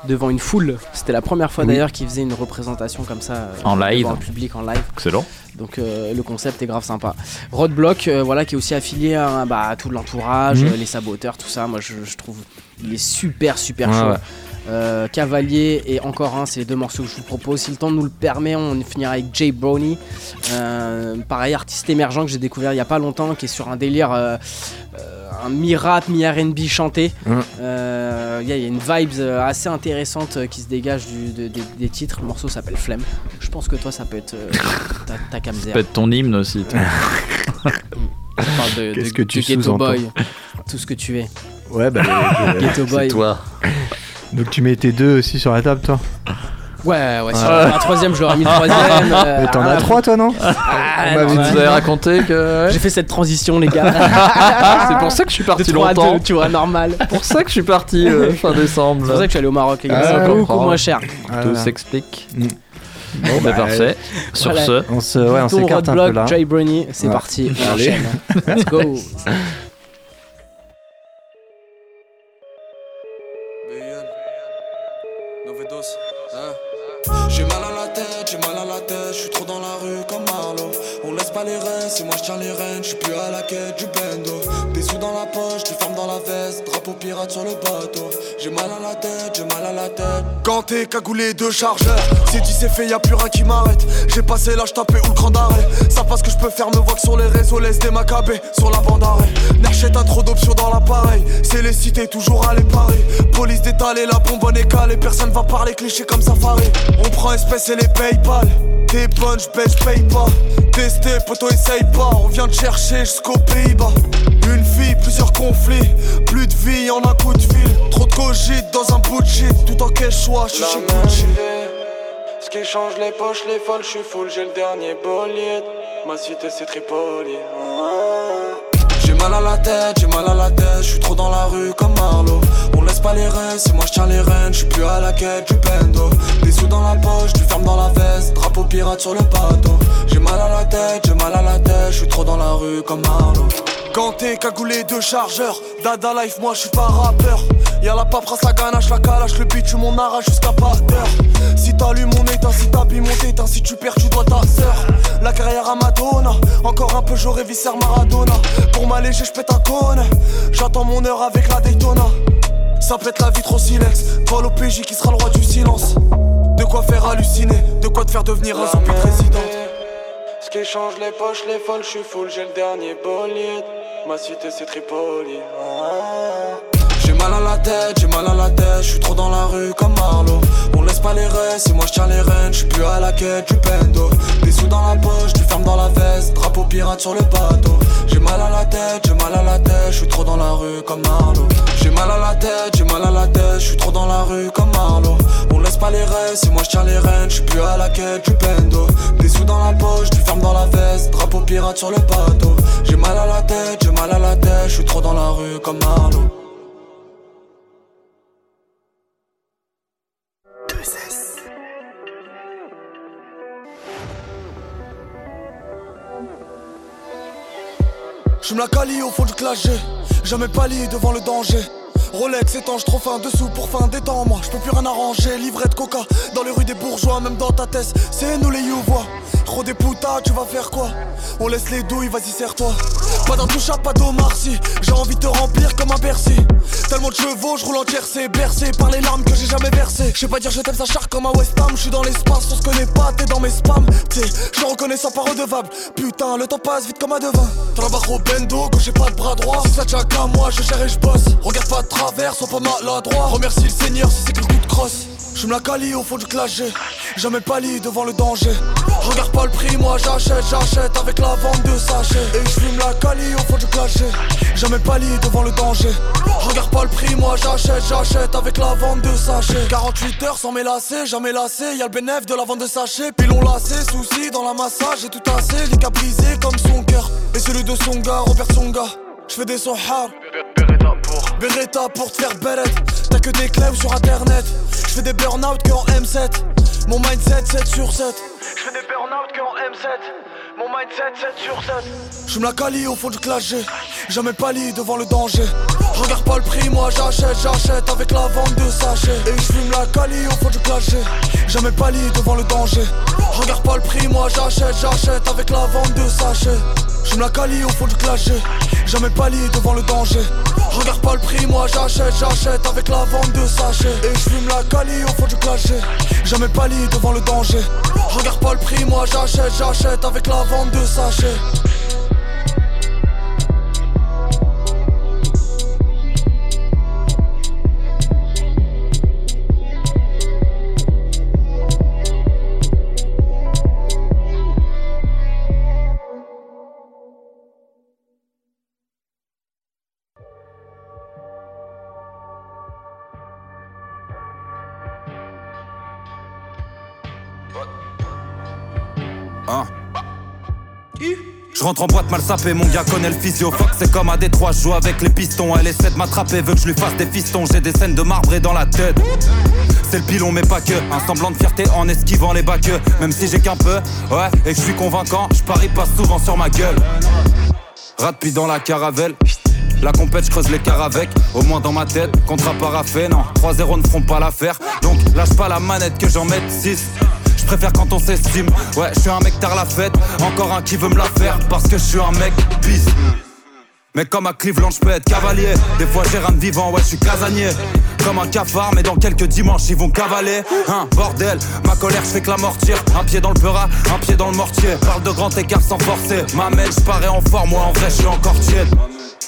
devant une foule. C'était la première fois Oui. d'ailleurs qu'il faisait une représentation comme ça. euh, En live. Devant un public en live. Excellent. Donc euh, le concept est grave sympa. Roadblock, euh, voilà, qui est aussi affilié à, bah, à tout l'entourage, Mhm. les saboteurs, tout ça. Moi, je, je trouve il est super super Ouais, chaud. Euh, Cavalier et encore un, c'est les deux morceaux que je vous propose. Si le temps nous le permet, on finira avec Jay Brownie. Euh, pareil, artiste émergent que j'ai découvert il y a pas longtemps, qui est sur un délire, euh, euh, un mi-rap, mi-RB chanté. Euh, Il y, a- il y a une vibe assez intéressante qui se dégage du- de- des- des titres. Le morceau s'appelle Flemme. Je pense que toi, ça peut être euh, ta, ta camzère. Ça peut être ton hymne aussi. Qu'est-ce que tu sous-entends Boy, tout ce que tu es. Ouais, bah. Ghetto Boy. C'est toi. Donc tu mets tes deux aussi sur la table, toi Ouais, ouais, si Ouais. j'avais un troisième, je l'aurais mis le troisième. euh, Mais t'en as trois, toi, non Ah, On m'avait non, dit. Vous avez raconté que. J'ai fait cette transition, les gars. C'est pour ça que je suis parti à longtemps. deux, tu vois, normal. C'est pour ça que je suis parti euh, fin décembre. C'est pour ça que je suis allé au Maroc, les gars. Ah, c'est je beaucoup comprends. moins cher. Tout Voilà. s'explique. Mm. Bon, bah, parfait. Sur Voilà. ce, On se, ouais, on s'écarte un peu roadblock, là. Jay Bruni, c'est Ouais. parti. on Allez. enchaîne. Let's go. je les rênes, je suis plus à la quête du bendo. Des sous dans la poche, tu dans la veste, drapeau pirate sur le bateau. J'ai mal à la tête, j'ai mal à la tête. Ganté, cagoulé, deux chargeurs. C'est dit, c'est fait, y a plus rien qui m'arrête. J'ai passé l'âge tapé ou le cran d'arrêt. Ça passe que je peux faire, me voix que sur les réseaux, laisse des macabées sur la bande arrêt. Nerchet, t'as trop d'options dans l'appareil. C'est les cités, toujours à les parer. Police détalée, la bombe est calée. Personne va parler cliché comme safari. On prend espèce et les paypal. T'es bonne, j'baisse, j'paye pas. Testé, poto, essaye pas. On vient te chercher jusqu'aux Pays-Bas. Une fille, plusieurs conflits. Plus de vie en un coup de fil. Trop de cogite dans un bout de shit. Tout en cash choix, je suis chez Gucci. Ce qui change les poches, les folles, je suis full, j'ai le dernier bolide. Ma cité c'est Tripoli. J'ai mal à la tête, j'ai mal à la tête, je suis trop dans la rue comme Marlowe. On laisse pas les rênes, c'est moi je tiens les rênes, je suis plus à la quête du bendo. Des sous dans la poche, tu fermes dans la veste, drapeau pirate sur le bateau. J'ai mal à la tête, j'ai mal à la tête, je suis trop dans la rue comme Marlowe. Ganté, cagoulé, deux chargeurs, Dada Life, moi je suis pas rappeur. Y'a la paperasse, la ganache, la calache, le tu m'en arrache jusqu'à pas d'heure. Si t'allumes mon éteint, si t'habilles mon éteint, si tu perds, tu dois ta sœur. La carrière à Madonna, encore un peu, j'aurais visser Maradona. Pour m'alléger, j'pète un cône. J'attends mon heure avec la Daytona. Ça pète la vitre au silex. Toi, l'OPJ qui sera le roi du silence. De quoi faire halluciner, de quoi te faire devenir un zombie président. Ce qui change les poches, les folles, je suis full, j'ai le dernier bolide. Ma cité c'est Tripoli. J'ai mal à la tête, j'ai mal à la tête, je trop dans la rue comme Marlowe. On laisse pas les rênes, c'est moi je tiens les rênes, je plus à la quête du bendo. Des sous dans la poche, tu fermes dans la veste, drapeau pirate sur le bateau. J'ai mal à la tête, j'ai mal à la tête, je trop dans la rue comme Marlowe. J'ai mal à la tête, j'ai mal à la tête, je trop dans la rue comme Marlowe. On laisse pas les rênes, c'est moi je tiens les rênes, je plus à la quête du bendo. Des sous dans la poche, tu fermes dans la veste, drapeau pirate sur le bateau. J'ai mal à la tête, j'ai mal à la tête, je trop dans la rue comme Marlowe. Je me la calie au fond du clash. Jamais pali devant le danger. Rolex étanche trop fin dessous pour fin des temps moi je peux plus rien arranger Livret de coca dans les rues des bourgeois Même dans ta tête. C'est nous les youvois. Trop des putas tu vas faire quoi? On laisse les douilles vas-y serre-toi. Pas d'intouchable pas d'Omarcy J'ai envie de te remplir comme un Bercy. Tellement de chevaux je roule en tiercé Bercé par les larmes que j'ai jamais versées. Je sais pas dire je t'aime ça comme un West Ham. Je suis dans l'espace on se connaît pas t'es dans mes spams. T'sais je reconnais ça pas redevable. Putain le temps passe vite comme un devin. Trabajo bendo quand j'ai pas de bras droit. Si ça qu'à moi je gère et je bosse. Regarde pas travers sois pas maladroit Remercie le Seigneur si c'est que le de crosse. Je me la calie au fond du clash G. Jamais pali devant le danger. Regarde pas le prix moi j'achète j'achète avec la vente de sachets. Et je fume la calie au fond du clash G. Jamais pali devant le danger. Regarde pas le prix moi j'achète j'achète avec la vente de sachets. 48 heures sans m'élasser jamais lassé. Y'a le bénéfice de la vente de sachets. Puis l'on lacé souci dans la massage. J'ai tout assez les brisé comme son cœur. Et celui de son gars Robert son gars Je fais des sons hard Beretta pour te faire beret T'as que des clés sur internet. Je fais des burn-out que en M7 Mon mindset 7 sur 7 Je fais des burn-out que en M7 Mon mindset 7 sur 7 Je me la calie au fond du clash. Jamais pali devant le danger. Regarde pas le prix moi j'achète j'achète avec la vente de sachets. Et je fume la calie au fond du clash. Jamais pali devant le danger. Regarde pas le prix moi j'achète j'achète avec la vente de sachets je me la calie au fond du clash G. Jamais pali devant le danger Regarde pas le prix moi j'achète j'achète avec la vente de sachets Et je fume la calie au fond du clash G. Jamais pali devant le danger Regarde pas le prix moi j'achète j'achète avec la vente de sachets rentre en boîte mal sapé, mon gars connaît le physio. C'est comme à Détroit, je joue avec les pistons. Elle essaie de m'attraper, veut que je lui fasse des fistons. J'ai des scènes de marbre dans la tête. C'est le pilon, mais pas que. Un semblant de fierté en esquivant les bacs. Même si j'ai qu'un peu, ouais, et que je suis convaincant, je parie pas souvent sur ma gueule. Rat dans la caravelle. La compète, je creuse les cars avec. Au moins dans ma tête, contrat paraffé, non. 3-0 ne feront pas l'affaire. Donc lâche pas la manette que j'en mette 6. Je préfère quand on s'estime. Ouais, je suis un mec tard la fête. Encore un qui veut me la faire parce que je suis un mec bis. Mais comme à Cleveland, je peux être cavalier. Des fois, j'ai rien de vivant, ouais, je suis casanier. Comme un cafard, mais dans quelques dimanches, ils vont cavaler. Hein, bordel, ma colère, je fais que la mortière. Un pied dans le peurat, un pied dans le mortier. Parle de grand écart sans forcer. Ma mère, je parais en forme, moi en vrai, je suis encore tiède.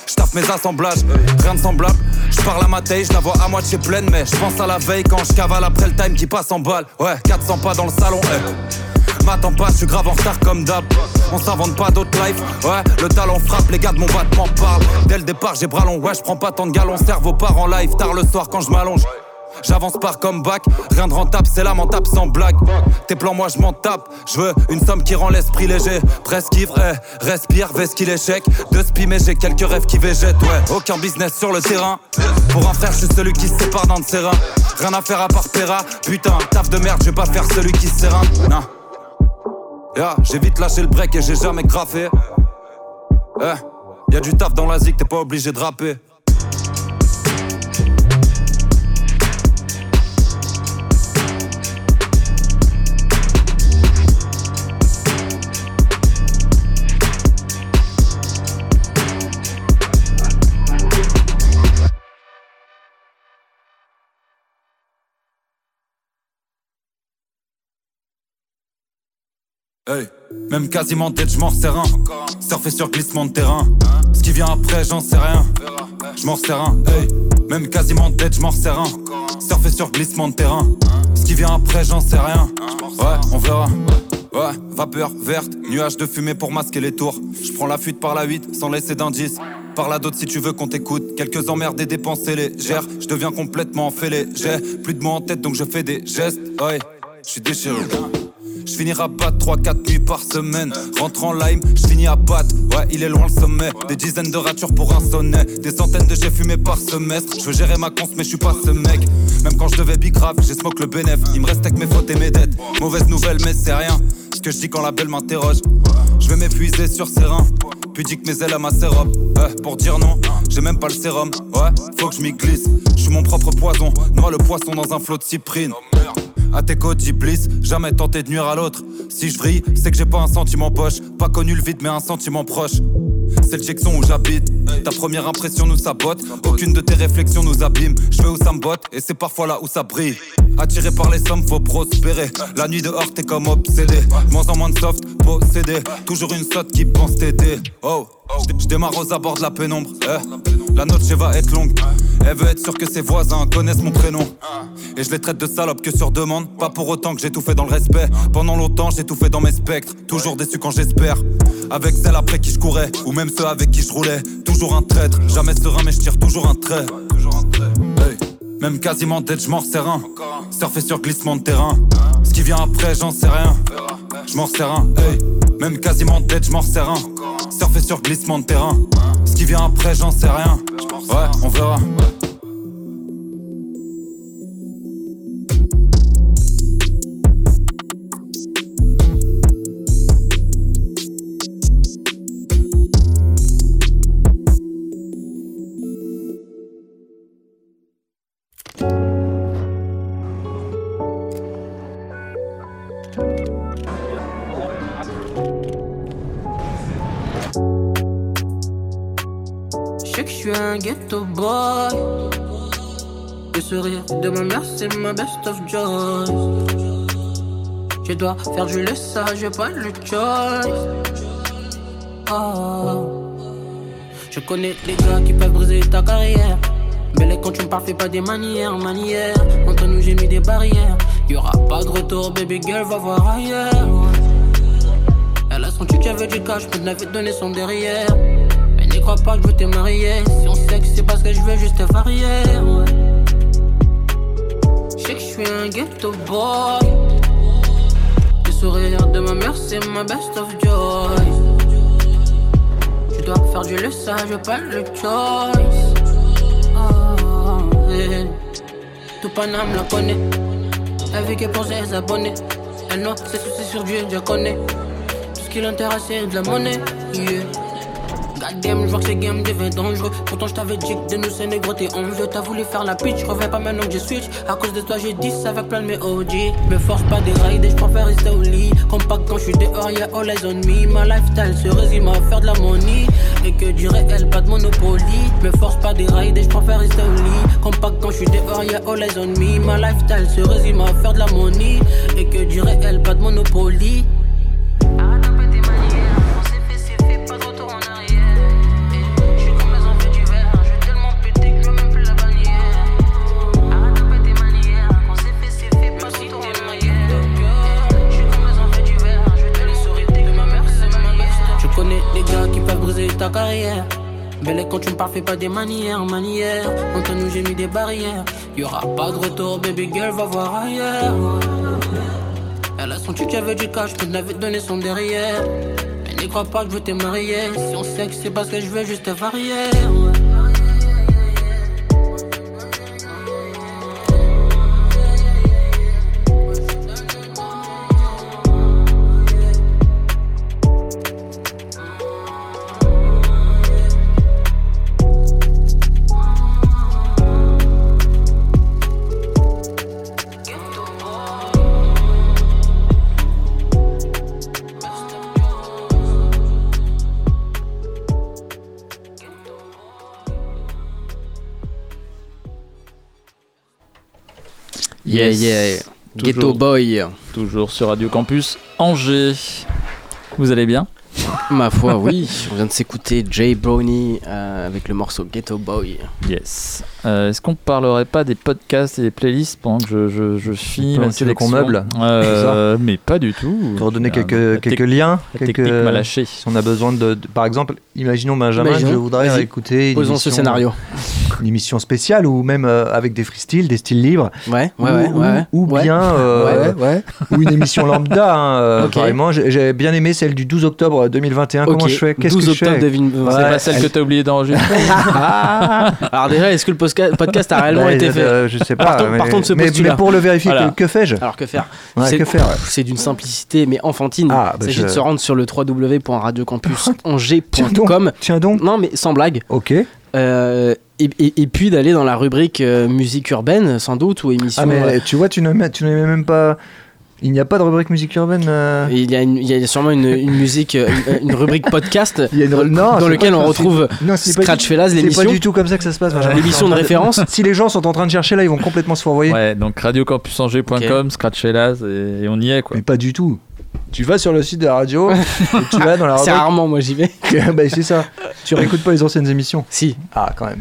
Je mes assemblages, rien de semblable. Je parle à ma taille, je la vois à moitié pleine, mais je pense à la veille quand je cavale après le time qui passe en balle. Ouais, 400 pas dans le salon, eh. M'attends pas, je suis grave en retard comme d'hab. On s'invente pas d'autres life, ouais. Le talent frappe, les gars de mon battement parlent. Dès le départ, j'ai bras longs, ouais, je prends pas tant de galons. Cerveau part en live, tard le soir quand je m'allonge. J'avance par comme bac, rien de rentable, c'est lamentable sans blague. Tes plans, moi je m'en tape. Je veux une somme qui rend l'esprit léger. Presque ivre, eh, respire, veste qu'il échec. De mais j'ai quelques rêves qui végètent, ouais. Aucun business sur le terrain. Pour un frère, je suis celui qui se sépare d'un de ses. Rien à faire à part Pera. Putain, taf de merde, je vais pas faire celui qui se. Non. Yeah, j'ai vite lâché le break et j'ai jamais graffé. Eh, y'a du taf dans la zik, t'es pas obligé de rapper. Même quasiment tête, je m'en un. Surfer sur glissement de terrain. Ce qui vient après, j'en sais rien. Je m'en un. Hey, même quasiment tête, je m'en un. Surfer sur glissement de terrain. Ce qui vient après, j'en sais rien. Ouais, on verra. Ouais, vapeur verte, nuage de fumée pour masquer les tours. Je prends la fuite par la 8 sans laisser d'indice. Par la d'autres si tu veux qu'on t'écoute. Quelques emmerdes et dépenses légères. Je deviens complètement fêlé. J'ai plus de mots en tête donc je fais des gestes. Ouais, je suis déchiré. Je finis à battre 3-4 nuits par semaine. Rentre en lime, je finis à battre. Ouais, il est loin le sommet. Des dizaines de ratures pour un sonnet. Des centaines de j'ai fumé par semestre. Je veux gérer ma conf, mais je suis pas ce mec. Même quand je devais bicrave, j'ai smoke le bénéf. Il me reste avec mes fautes et mes dettes. Mauvaise nouvelle, mais c'est rien. Ce que je dis quand la belle m'interroge. Je vais m'épuiser sur ses reins. Pudique mes ailes à ma sérum. pour dire non, j'ai même pas le sérum. Ouais, faut que je m'y glisse. Je suis mon propre poison. Noie le poisson dans un flot de cyprine. À tes côtes, bliss, jamais tenté de nuire à l'autre. Si je vrille, c'est que j'ai pas un sentiment poche. Pas connu le vide, mais un sentiment proche. C'est le Jackson où j'habite. Ta première impression nous sabote. Aucune de tes réflexions nous abîme. Je vais où ça me botte, et c'est parfois là où ça brille. Attiré par les sommes, faut prospérer. La nuit dehors, t'es comme obsédé. Moins en moins de soft, possédé. Toujours une sotte qui pense t'aider. Oh. Je démarre aux abords de la pénombre. Eh. La note va être longue. Elle veut être sûre que ses voisins connaissent mon prénom. Et je les traite de salopes que sur demande. Pas pour autant que j'ai tout fait dans le respect. Pendant longtemps, j'ai tout fait dans mes spectres. Toujours déçu quand j'espère. Avec celle après qui je courais. Ou même ceux avec qui je roulais. Toujours un traître. Jamais serein, mais je tire toujours un trait. Même quasiment tête, je m'en un. Surfer sur glissement de terrain. Ce qui vient après, j'en sais rien. Je m'en un. Même quasiment tête, je m'en un. Surfer sur glissement de terrain. Ce qui vient après, j'en sais rien. Ouais, on verra. De ma mère, c'est ma best of joy. Je dois faire du ça, j'ai pas le choice. Oh. Je connais les gars qui peuvent briser ta carrière. Mais les quand tu me parles, fais pas des manières, manières. Entre nous, j'ai mis des barrières. Y'aura pas de retour, baby girl, va voir ailleurs. Elle a senti que j'avais du cash, mais n'avait donné son derrière crois pas que je veux te marier. Si on sait que c'est parce que je veux juste te varier. Suis un ghetto boy. sourire de ma mère, c'est ma best of joy. Tu dois faire du le sage, pas le choice. Oh, yeah. Tout Paname la connaît. Elle vit que pour ses abonnés. Elle noie ses soucis sur Dieu, je connais. Tout ce qui l'intéresse, c'est de la monnaie. Goddamn, je vois que ces games deviennent dangereux. Pourtant, je t'avais dit que de nous, c'est négro, t'es envieux. T'as voulu faire la pitch, reviens pas maintenant que j'ai switch. À cause de toi, j'ai 10 avec plein de mes OG. Me force pas des raids et je préfère rester au lit. Compact quand je suis dehors, y'a all eyes on me. Ma lifestyle se résume à faire de la money. Et que du réel, pas de monopoly. Me force pas des raids et je préfère rester au lit. Compact quand je suis dehors, y'a all eyes on me. Ma lifestyle se résume à faire de la money. Et que du réel, pas de monopoly. Ta carrière. Les quand tu me parles, fais pas des manières, manières. Entre nous, j'ai mis des barrières. Y aura pas de retour, baby girl, va voir ailleurs. Elle a son tu avait du cash, je l'avais donné son derrière. Mais n'y crois pas que je veux te marier. Si on sait que c'est parce que je veux juste te varier. Yeah, yeah. Ghetto Boy. Toujours sur Radio Campus Angers. Vous allez bien? Ma foi, oui. On vient de s'écouter Jay Brownie euh, avec le morceau Ghetto Boy. Yes. Euh, Est-ce qu'on parlerait pas des podcasts et des playlists pendant que je, je, je finis ma Tu veux qu'on sélection meuble Euh, Mais pas du tout. Te redonner Euh, quelques, la quelques liens. La quelques- technique m'a lâché. Si on a besoin de, de- Par exemple, imaginons Benjamin, Imaginons. je voudrais écouter une Posons ce scénario. Une émission spéciale ou même euh, avec des freestyles, des styles libres. Ouais, ouais, ou, ouais, ou- ouais. ou bien. euh, Ouais, ouais. Ou une émission lambda. hein, euh, Ok. Vraiment, j'ai j'ai bien aimé celle du 12 octobre 2021. Comment je fais? Qu'est-ce 12 que je fais? octobre 2021. C'est pas celle que t'as oublié d'enregistrer. Alors déjà, est-ce que le podcast a réellement Ouais, été fait je sais pas, Partons, mais- partons de ce mais- mais pour le vérifier, que- que fais-je? Alors que faire? C'est- que faire, ouais. C'est d'une simplicité mais enfantine. Ah, bah, Il s'agit je- de se rendre sur le www.radiocampusangers.com. Tiens donc. Non mais sans blague. Ok. Euh, et, et- et puis d'aller dans la rubrique euh, musique urbaine sans doute ou émission. Ah, mais euh, tu vois, tu ne mets, tu ne mets même pas. Il n'y a pas de rubrique musique urbaine euh, il y, a une- il y a sûrement une, une musique, euh, une, une rubrique podcast Il y a une- non, dans c'est lequel pas- on retrouve c'est- non, c'est pas Scratch du- Fellas, C'est l'émission. pas du tout comme ça que ça se passe. L'émission de référence. Si les gens sont en train de chercher là, ils vont complètement se fourvoyer. Ouais, donc radiocampusangers.com, Scratch Fellas, et, et on y est quoi. Mais pas du tout. Tu vas sur le site de la radio, et tu vas dans la C'est rubrique. rarement moi j'y vais. bah, c'est ça. Tu réécoutes pas les anciennes émissions? Si. Ah, quand même.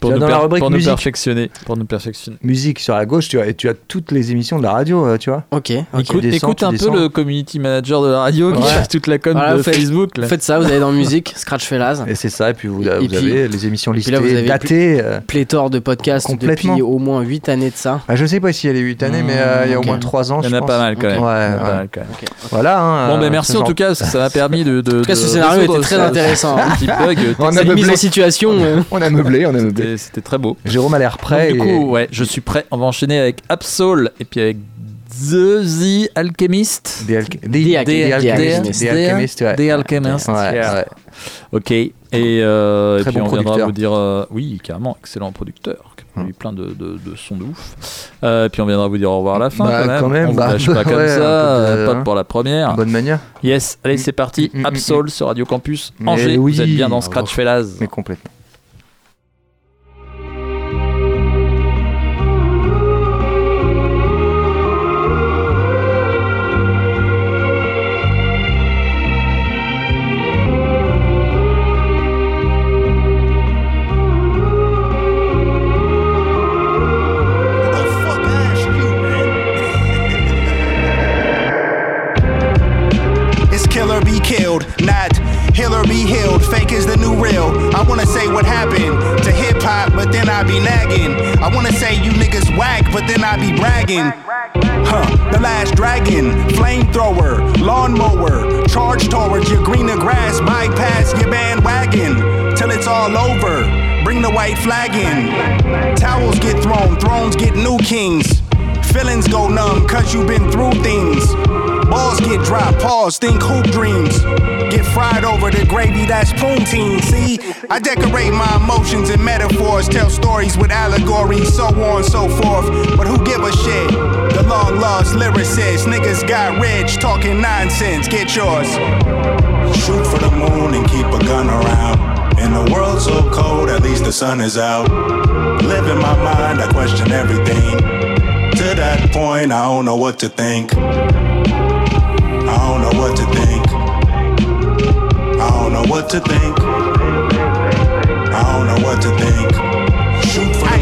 Pour, Tu vas nous, dans la per- rubrique pour nous perfectionner. Pour nous perfectionner. Musique sur la gauche, tu vois, et tu as toutes les émissions de la radio, euh, tu vois. Ok. Écoute, descends, écoute tu un descends. peu le community manager de la radio qui Ouais. cherche toute la com Voilà, de Facebook. Là. Faites ça, vous allez dans musique, Scratch Fellas. Et c'est ça, et puis vous, Et vous puis- avez les émissions listées, là, vous avez datées. euh. Pléthore de podcasts Complètement. depuis au moins 8 années de ça. Ah, je sais pas s'il y a les 8 années, mais euh, il y a au moins 3 ans. Il y en a pas mal quand même. Ouais, Voilà. hein, Bon, euh, ben merci en tout cas, parce que ça m'a permis de. de En tout cas, de ce scénario était très intéressant. Un petit bug. On a meublé. en situation. euh, On a meublé, on a meublé. C'était- très beau. Jérôme a l'air prêt. Donc, du et- coup, ouais, je suis prêt. On va enchaîner avec Absol et puis avec The, The Alchemist. Des alch- des- Des des alch- alchimistes. des Des alchimistes, ouais. Des Alchemists. Ouais, yeah. ouais. Ok. Et, euh, et puis bon on viendra vous dire. euh, oui, carrément, excellent producteur. A produit plein de, de, de sons de ouf. Euh, et puis on viendra vous dire au revoir à la fin. Bah, quand même, quand même, on bah, vous lâche pas comme ouais, ça. de- pas hein. pour la première. Bonne manière. Yes, allez, c'est parti. Mm, mm, mm, Absol sur Radio Campus Angers. oui. Vous êtes bien dans. Scratch Fellas. Mais complètement. That's poutine. See, I decorate my emotions and metaphors, tell stories with allegories, so on and so forth. But who give a shit? The long lost lyricist, niggas got rich, talking nonsense, get yours. Shoot for the moon and keep a gun around. In a world so cold, at least the sun is out. Live in my mind, I question everything. To that point, I don't know what to think. I don't know what to think. I don't know what to think. I don't know what to think.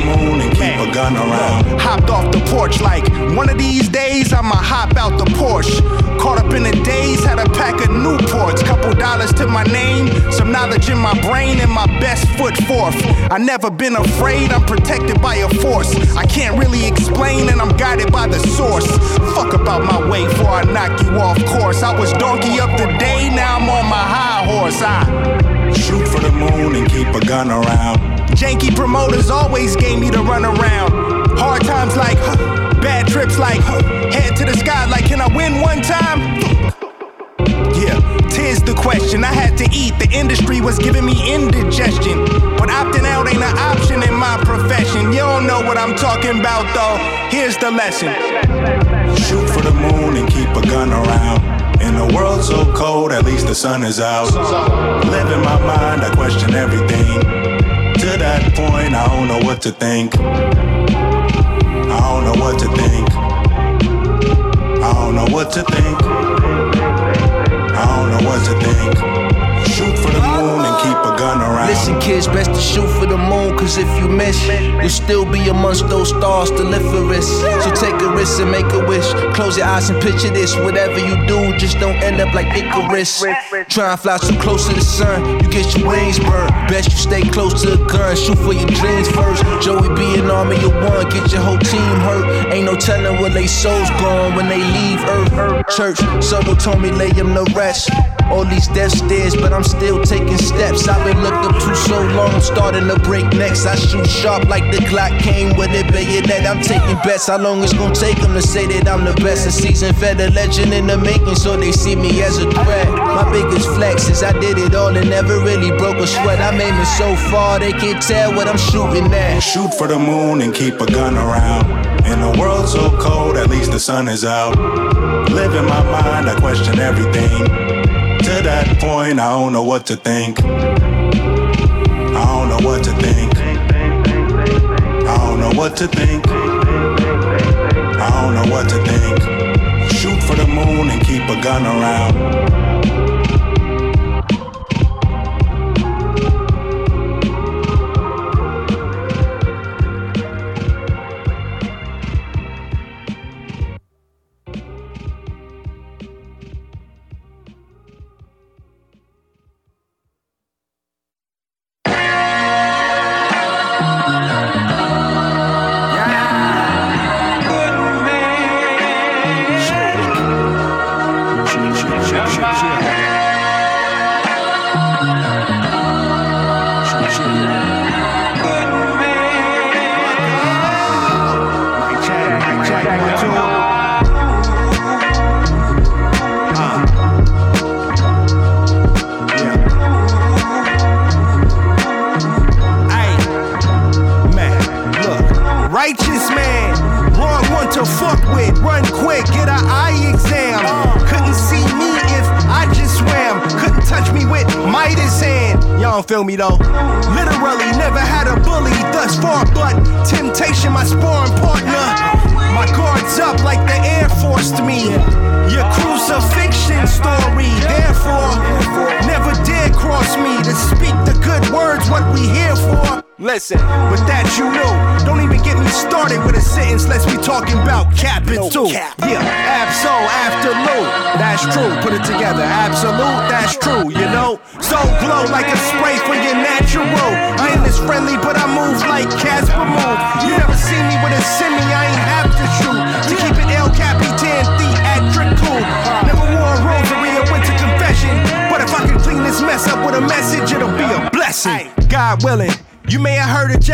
Shoot for the moon and keep a gun around. Hopped off the porch like one of these days I'ma hop out the Porsche. Caught up in the days, had a pack of Newports, couple dollars to my name, some knowledge in my brain, and my best foot forth. I never been afraid, I'm protected by a force. I can't really explain, and I'm guided by the source. Fuck about my way before I knock you off course. I was donkey up the day, now I'm on my high horse. I shoot for the moon and keep a gun around. Janky promoters always gave me the run around. Hard times like, huh, bad trips like, huh, head to the sky like, can I win one time? Yeah, tis the question. I had to eat. The industry was giving me indigestion. But opting out ain't an option in my profession. You don't know what I'm talking about, though. Here's the lesson Shoot for the moon and keep a gun around. In a world so cold, at least the sun is out. Live in my mind, I question everything. To that point, I don't know what to think. I don't know what to think. I don't know what to think. I don't know what to think. Shoot for the moon and keep a gun around. Listen, kids, best to shoot for the moon, cause if you miss, you'll still be amongst those stars risk. So take a risk and make a wish. Close your eyes and picture this. Whatever you do, just don't end up like Icarus. Try and fly too close to the sun, you get your wings burned. Best you stay close to the gun, shoot for your dreams first. Joey be an army of one, get your whole team hurt. Ain't no telling where they souls gone when they leave Earth. Church, someone told me lay them to rest. All these death stares, but I'm still taking steps. I've been looked up to so long, starting to break necks. I shoot sharp like the clock came with a bayonet. I'm taking bets. How long it's gonna take them to say that I'm the best? A seasoned fed a legend in the making, so they see me as a threat. My biggest flex is I did it all and never really broke a sweat. I'm aiming so far, they can't tell what I'm shooting at. Shoot for the moon and keep a gun around. In a world so cold, at least the sun is out. Live in my mind, I question everything. That point, I don't know what to think. I don't know what to think. I don't know what to think. I don't know what to think. Shoot for the moon and keep a gun around.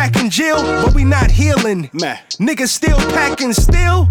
Jack and Jill, but we not healing. Man. Niggas still packing still.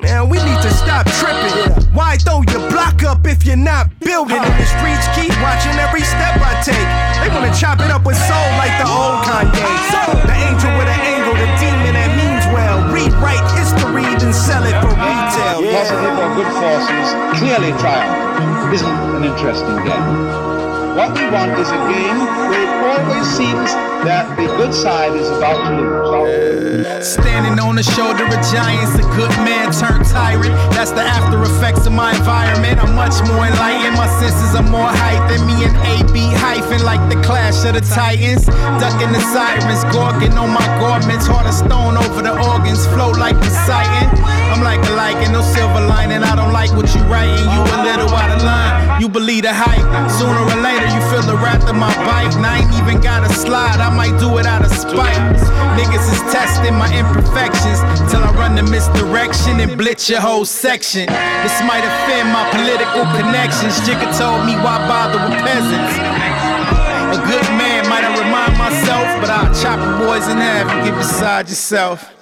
Man, we need to stop tripping. Why throw your block up if you're not building? And the streets keep watching every step I take. They wanna chop it up with soul like the old Kanye. The angel with an angle, the demon that means well. Rewrite history, then sell it for retail. Positive or good forces clearly triumph. Isn't an interesting game. What we want is a game where it always seems that the good side is about to lose. Standing on the shoulder of giants, a good man turned tyrant. That's the after effects of my environment. I'm much more enlightened. My senses are more height than me and AB hyphen, like the clash of the titans. Ducking the sirens, gorking on my garments. Heart of stone over the organs, flow like Poseidon. I'm like a lichen, no silver lining. I don't like what you writing. You a little out of line. You believe the hype. Sooner or later, you feel the wrath of my bite. And I ain't even got a slide. I might do it out of spite. Niggas is testing my imperfections till I run the misdirection and blitz your whole section. This might offend my political connections. Jigga told me why bother with peasants. A good man might have remind myself, but I'll chop boys in half and get beside yourself.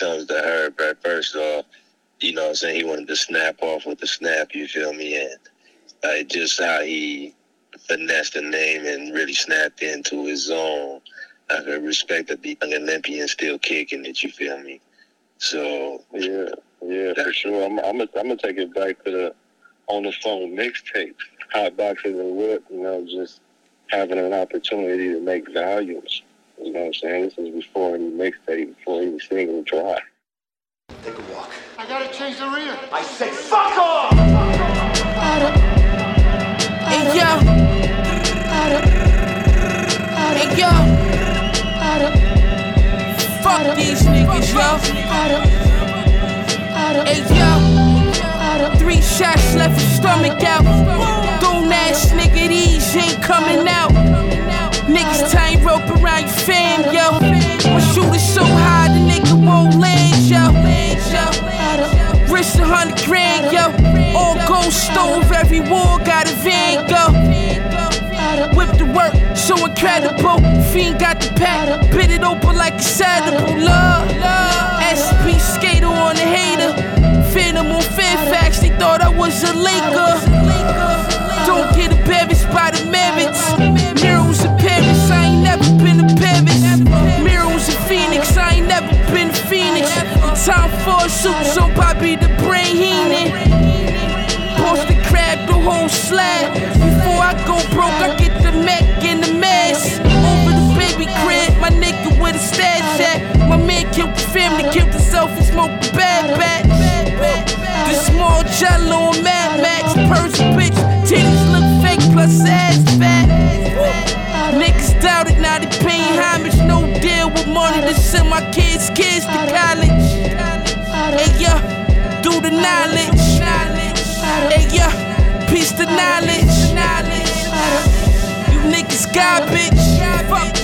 It comes to her, right, first off, you know what I'm saying, he wanted to snap off with the snap, you feel me? And uh, just how he finessed the name and really snapped into his zone. I could respect that the young Olympian still kicking it, you feel me? So, Yeah, yeah, for sure. I'm, I'm gonna, I'm take it back to the on the phone mixtape, hot boxing and whip. You know, just having an opportunity to make volumes. You know what I'm saying? This is before any mixtape, before any single drop. Take a walk. I gotta change the rear. I said, fuck off! Hey yo. Hey yo. Fuck these niggas, yo. Hey yo. Three shots left your stomach out. Don't ass nigga, these ain't coming out. Niggas tying rope around your fam, yo. My shooter so high, the nigga won't land, yo. Risk a hundred grand, yo. All gold stove, every war got a van, go. Whip the work, so incredible. Fiend got the pack, bit it open like a saddle. Love, SP skater on the hater. Phantom on Fairfax, they thought I was a Laker. Don't get embarrassed by the merits. Been to Paris. Murals in Phoenix, I ain't never been to Phoenix. Time for a suit, so Bobby the brain healing. Post the crab, the whole slab. Before I go broke, I get the Mac and the mess. Over the baby crib, my nigga with a stash at. My man killed the family, killed himself, and smoked the bad batch. The small jello on Mad Max, Persian bitch. Titties look fake, plus ass to send my kids' kids to college. Hey, yeah, do the knowledge. Hey, yeah, piece the knowledge. You niggas garbage. Fuck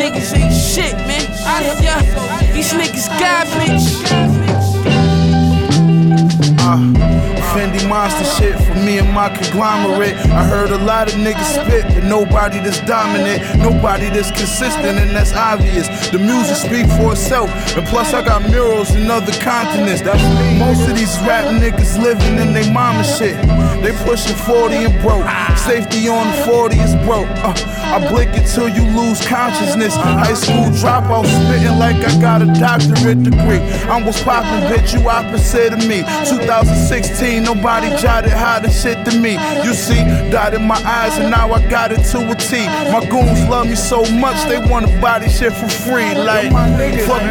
Niggas ain't shit, man. Yeah, these niggas garbage. Uh, Fendi monster shit for me and my conglomerate. I heard a lot of niggas spit, but nobody that's dominant, nobody that's consistent, and that's obvious. The music speak for itself, and plus I got murals in other continents. That's me. Most of these rap niggas living in they mama shit. They pushing 40 and broke. Safety on the 40 is broke. Uh, I blink until you lose consciousness. High school dropout spitting like I got a doctorate degree. I was popping, bitch, you opposite of me. 2016, nobody jotted the shit to me. You see, dotted my eyes and now I got it to a T. My goons love me so much they wanna buy this shit for free. Like, fuck,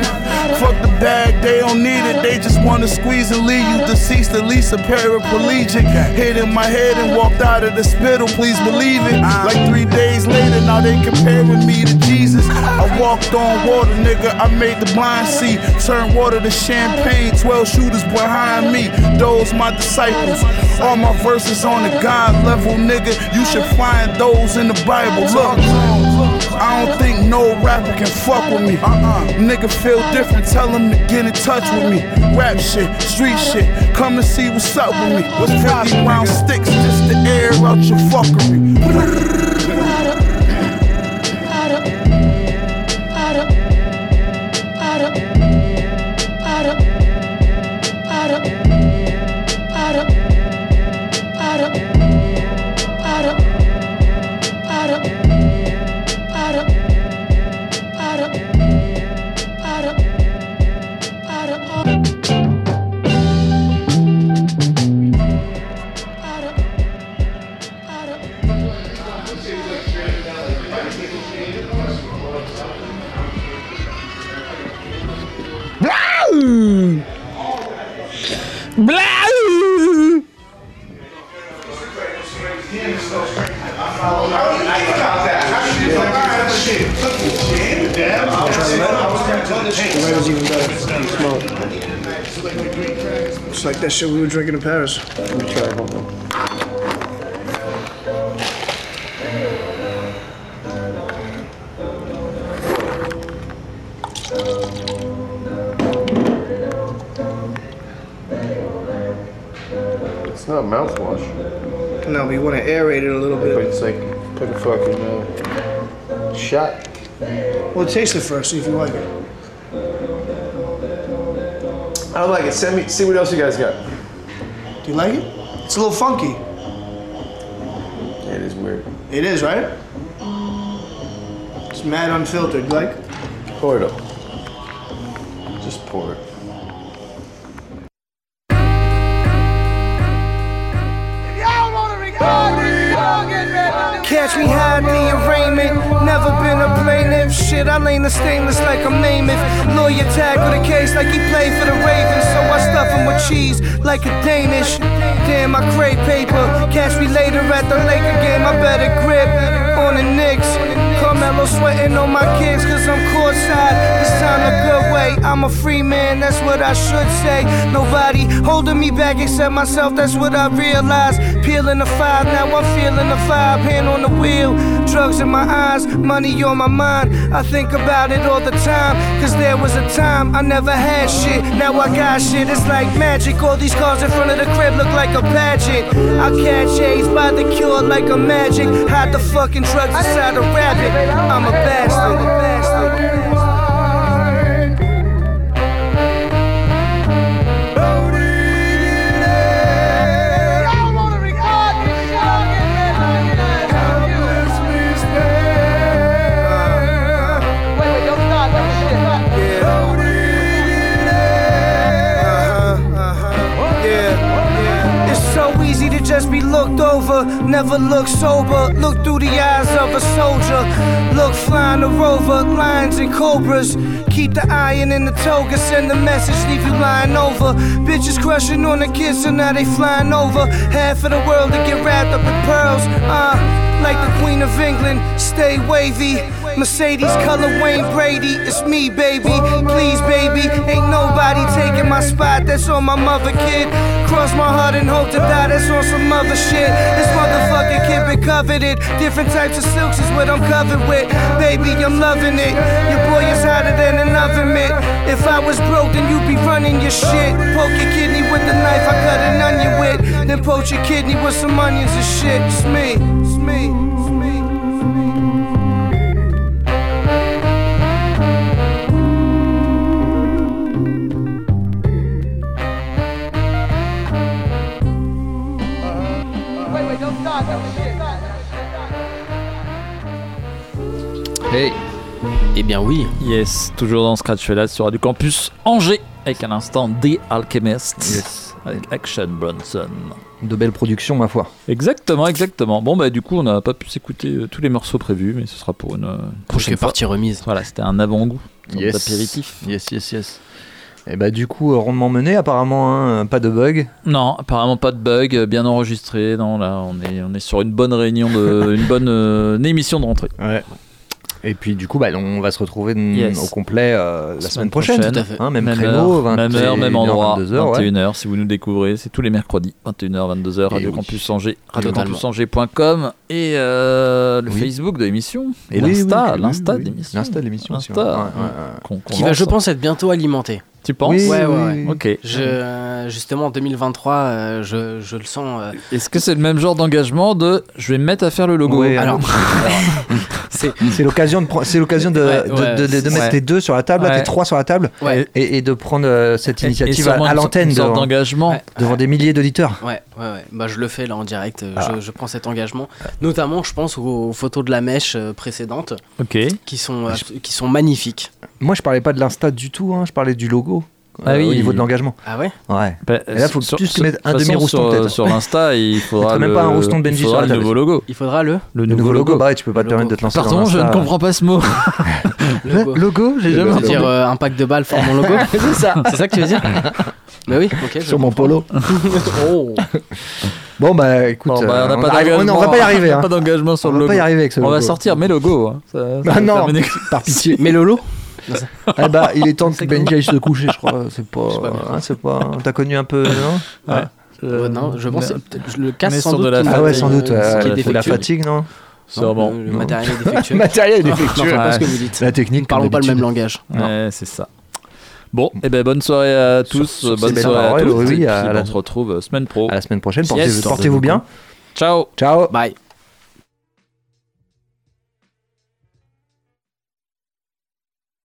fuck the bag, they don't need it. They just wanna squeeze and leave you deceased, at least a paraplegic. Hit in my head and walked out of the spittle, please believe it. Like three days later, now they comparing me to Jesus. I walked on water, nigga. I made the blind see. Turn water to champagne. 12 shooters behind me. Those my disciples. All my verses on the God level, nigga. You should find those in the Bible. Look. I don't think no rapper can fuck with me. Uh-uh. Nigga feel different, tell him to get in touch with me. Rap shit, street shit, come and see what's up with me. What's 50 round sticks just to air out your fuckery. Red is even better. It's like that shit we were drinking in Paris. Let me try. Hold on. Mouthwash. No, but you want to aerate it a little bit. But it's like like a fucking uh, shot. Well, taste it first, see if you like it. I don't like it. Send me. See what else you guys got. Do you like it? It's a little funky. Yeah, it is weird. It is, right? It's mad unfiltered. You like? Pour it up. Stainless like I'm Namath. Lawyer tackle the case like he played for the Ravens. So I stuff him with cheese like a Danish. Damn, I crave paper. Catch me later at the Laker game. I better grip on the Knicks. Carmelo sweating on my kicks cause I'm courtside. This time the good way. I'm a free man, that's what I should say. Nobody holding me back except myself, that's what I realize. Peeling the five, now I'm feeling the vibe. Hand on the wheel, drugs in my eyes, money on my mind. I think about it all the time, cause there was a time I never had shit. Now I got shit, it's like magic. All these cars in front of the crib look like a pageant. I catch AIDS by the cure like a magic. Hide the fucking drugs inside a rabbit. I'm a bastard. I'm a bastard. Looked over, never looked sober. Look through the eyes of a soldier. Look flying a rover, lions and cobras. Keep the iron in the toga, send the message, leave you lying over. Bitches crushing on the kids, and now they flying over. Half of the world to get wrapped up in pearls. Uh, like the Queen of England, stay wavy. Mercedes color Wayne Brady, it's me, baby. Please, baby, ain't nobody taking my spot. That's on my mother, kid. Cross my heart and hope to die. That's on some other shit. This motherfucking kid been coveted. Different types of silks is what I'm covered with. Baby, I'm loving it. Your boy is hotter than an oven mitt. If I was broke, then you'd be running your shit. Poke your kidney with the knife I cut an onion with. Then poach your kidney with some onions and shit. It's me. Eh bien oui. Yes, toujours dans Scratch Fellas sur Radio Campus Angers avec un instant The Alchemist avec Action Bronson. De belles productions, ma foi. Exactement, exactement. Bon, bah, du coup, on n'a pas pu s'écouter euh, tous les morceaux prévus, mais ce sera pour une euh, prochaine fois. partie remise. Voilà, c'était un avant-goût. Yes. d'apéritif. Yes, yes, yes. Et bah, du coup, euh, rondement mené, apparemment, hein, pas de bug. Non, apparemment pas de bug, euh, bien enregistré. Non, là, on est, on est sur une bonne réunion, de, une bonne euh, une émission de rentrée. Ouais. Et puis, du coup, bah, on va se retrouver mm, Yes. au complet euh, la semaine, prochaine. Tout à fait. Hein, même, même créneau, heure, 20, même heure, même endroit. 22h, ouais. 21h, si vous nous découvrez, c'est tous les mercredis, 21h, 22h, Radio oui. Campus Angers, radiocampusangers.com et euh, le Oui. Facebook de l'émission et Oui, l'Insta, l'Insta de l'émission. L'Insta de l'émission Qui va, je pense, être bientôt alimenté. Tu penses Oui, Ouais, ouais, oui, ouais. Ok. Je, justement, en 2023, euh, je, je le sens. euh, Est-ce que c'est le même genre d'engagement de je vais me mettre à faire le logo Ouais, alors, c'est l'occasion de, prendre- c'est l'occasion de, Ouais, de, mettre ouais. tes deux sur la table, tes trois sur la table, Ouais. et, et de prendre euh, cette Et- et initiative à, l'antenne devant, d'engagement. Ouais. devant des milliers d'auditeurs. Ouais, ouais, ouais. Bah, je le fais là en direct. Ah. Je, je prends cet engagement. Notamment, je pense aux, aux photos de la mèche précédentes Ok. qui sont, euh, qui sont magnifiques. Moi, je parlais pas de l'Insta du tout, hein, je parlais du logo. Ah euh, oui. Au niveau de l'engagement. Ah ouais? Ouais. Bah, Et là, faut sur- plus sur- mettre un demi-rouston, sur- peut-être. Sur l'Insta, il faudra même le- pas un rouston de Benji il faudra sur la le nouveau logo. Il faudra le. Le Le nouveau logo, bah tu peux pas te Logo. permettre de te lancer Pardon, dans je ne comprends pas ce mot. Logo. Logo, j'ai jamais entendu. dire euh, un pack de balles forme mon logo C'est ça C'est ça que tu veux dire Bah oui, ok. Sur mon polo. oh. Bon, bah écoute, Bon, bah, euh, on n'a on pas on va pas y arriver. On n'a hein. pas d'engagement sur On le va logo. pas y arriver avec ce On va logo. sortir mes logos. hein. Ça- ça Ah va non, terminer. par pitié. Mais Lolo Ah bah, il est temps que Benji aille se coucher, je crois. C'est pas. pas hein, c'est pas. T'as connu un peu, non Ouais. Euh, Non, je pense que peut-être- je le casse sans sur de doute. la Ah ouais, sans doute. euh, ouais, ce qui est ouais, la fatigue, non Sûrement. Le, le matériel est défectueux. Matériel est Non, défectueux. pas ce que vous dites. La technique. Parlons pas le même langage. Ouais, c'est ça. Bon, et ben bonne soirée à tous, sur bonne soirée à tous. oui, et à puis la- on se retrouve euh, semaine pro. À la semaine prochaine. Yes. Portez- Portez-vous bien. Ciao. Ciao. Bye.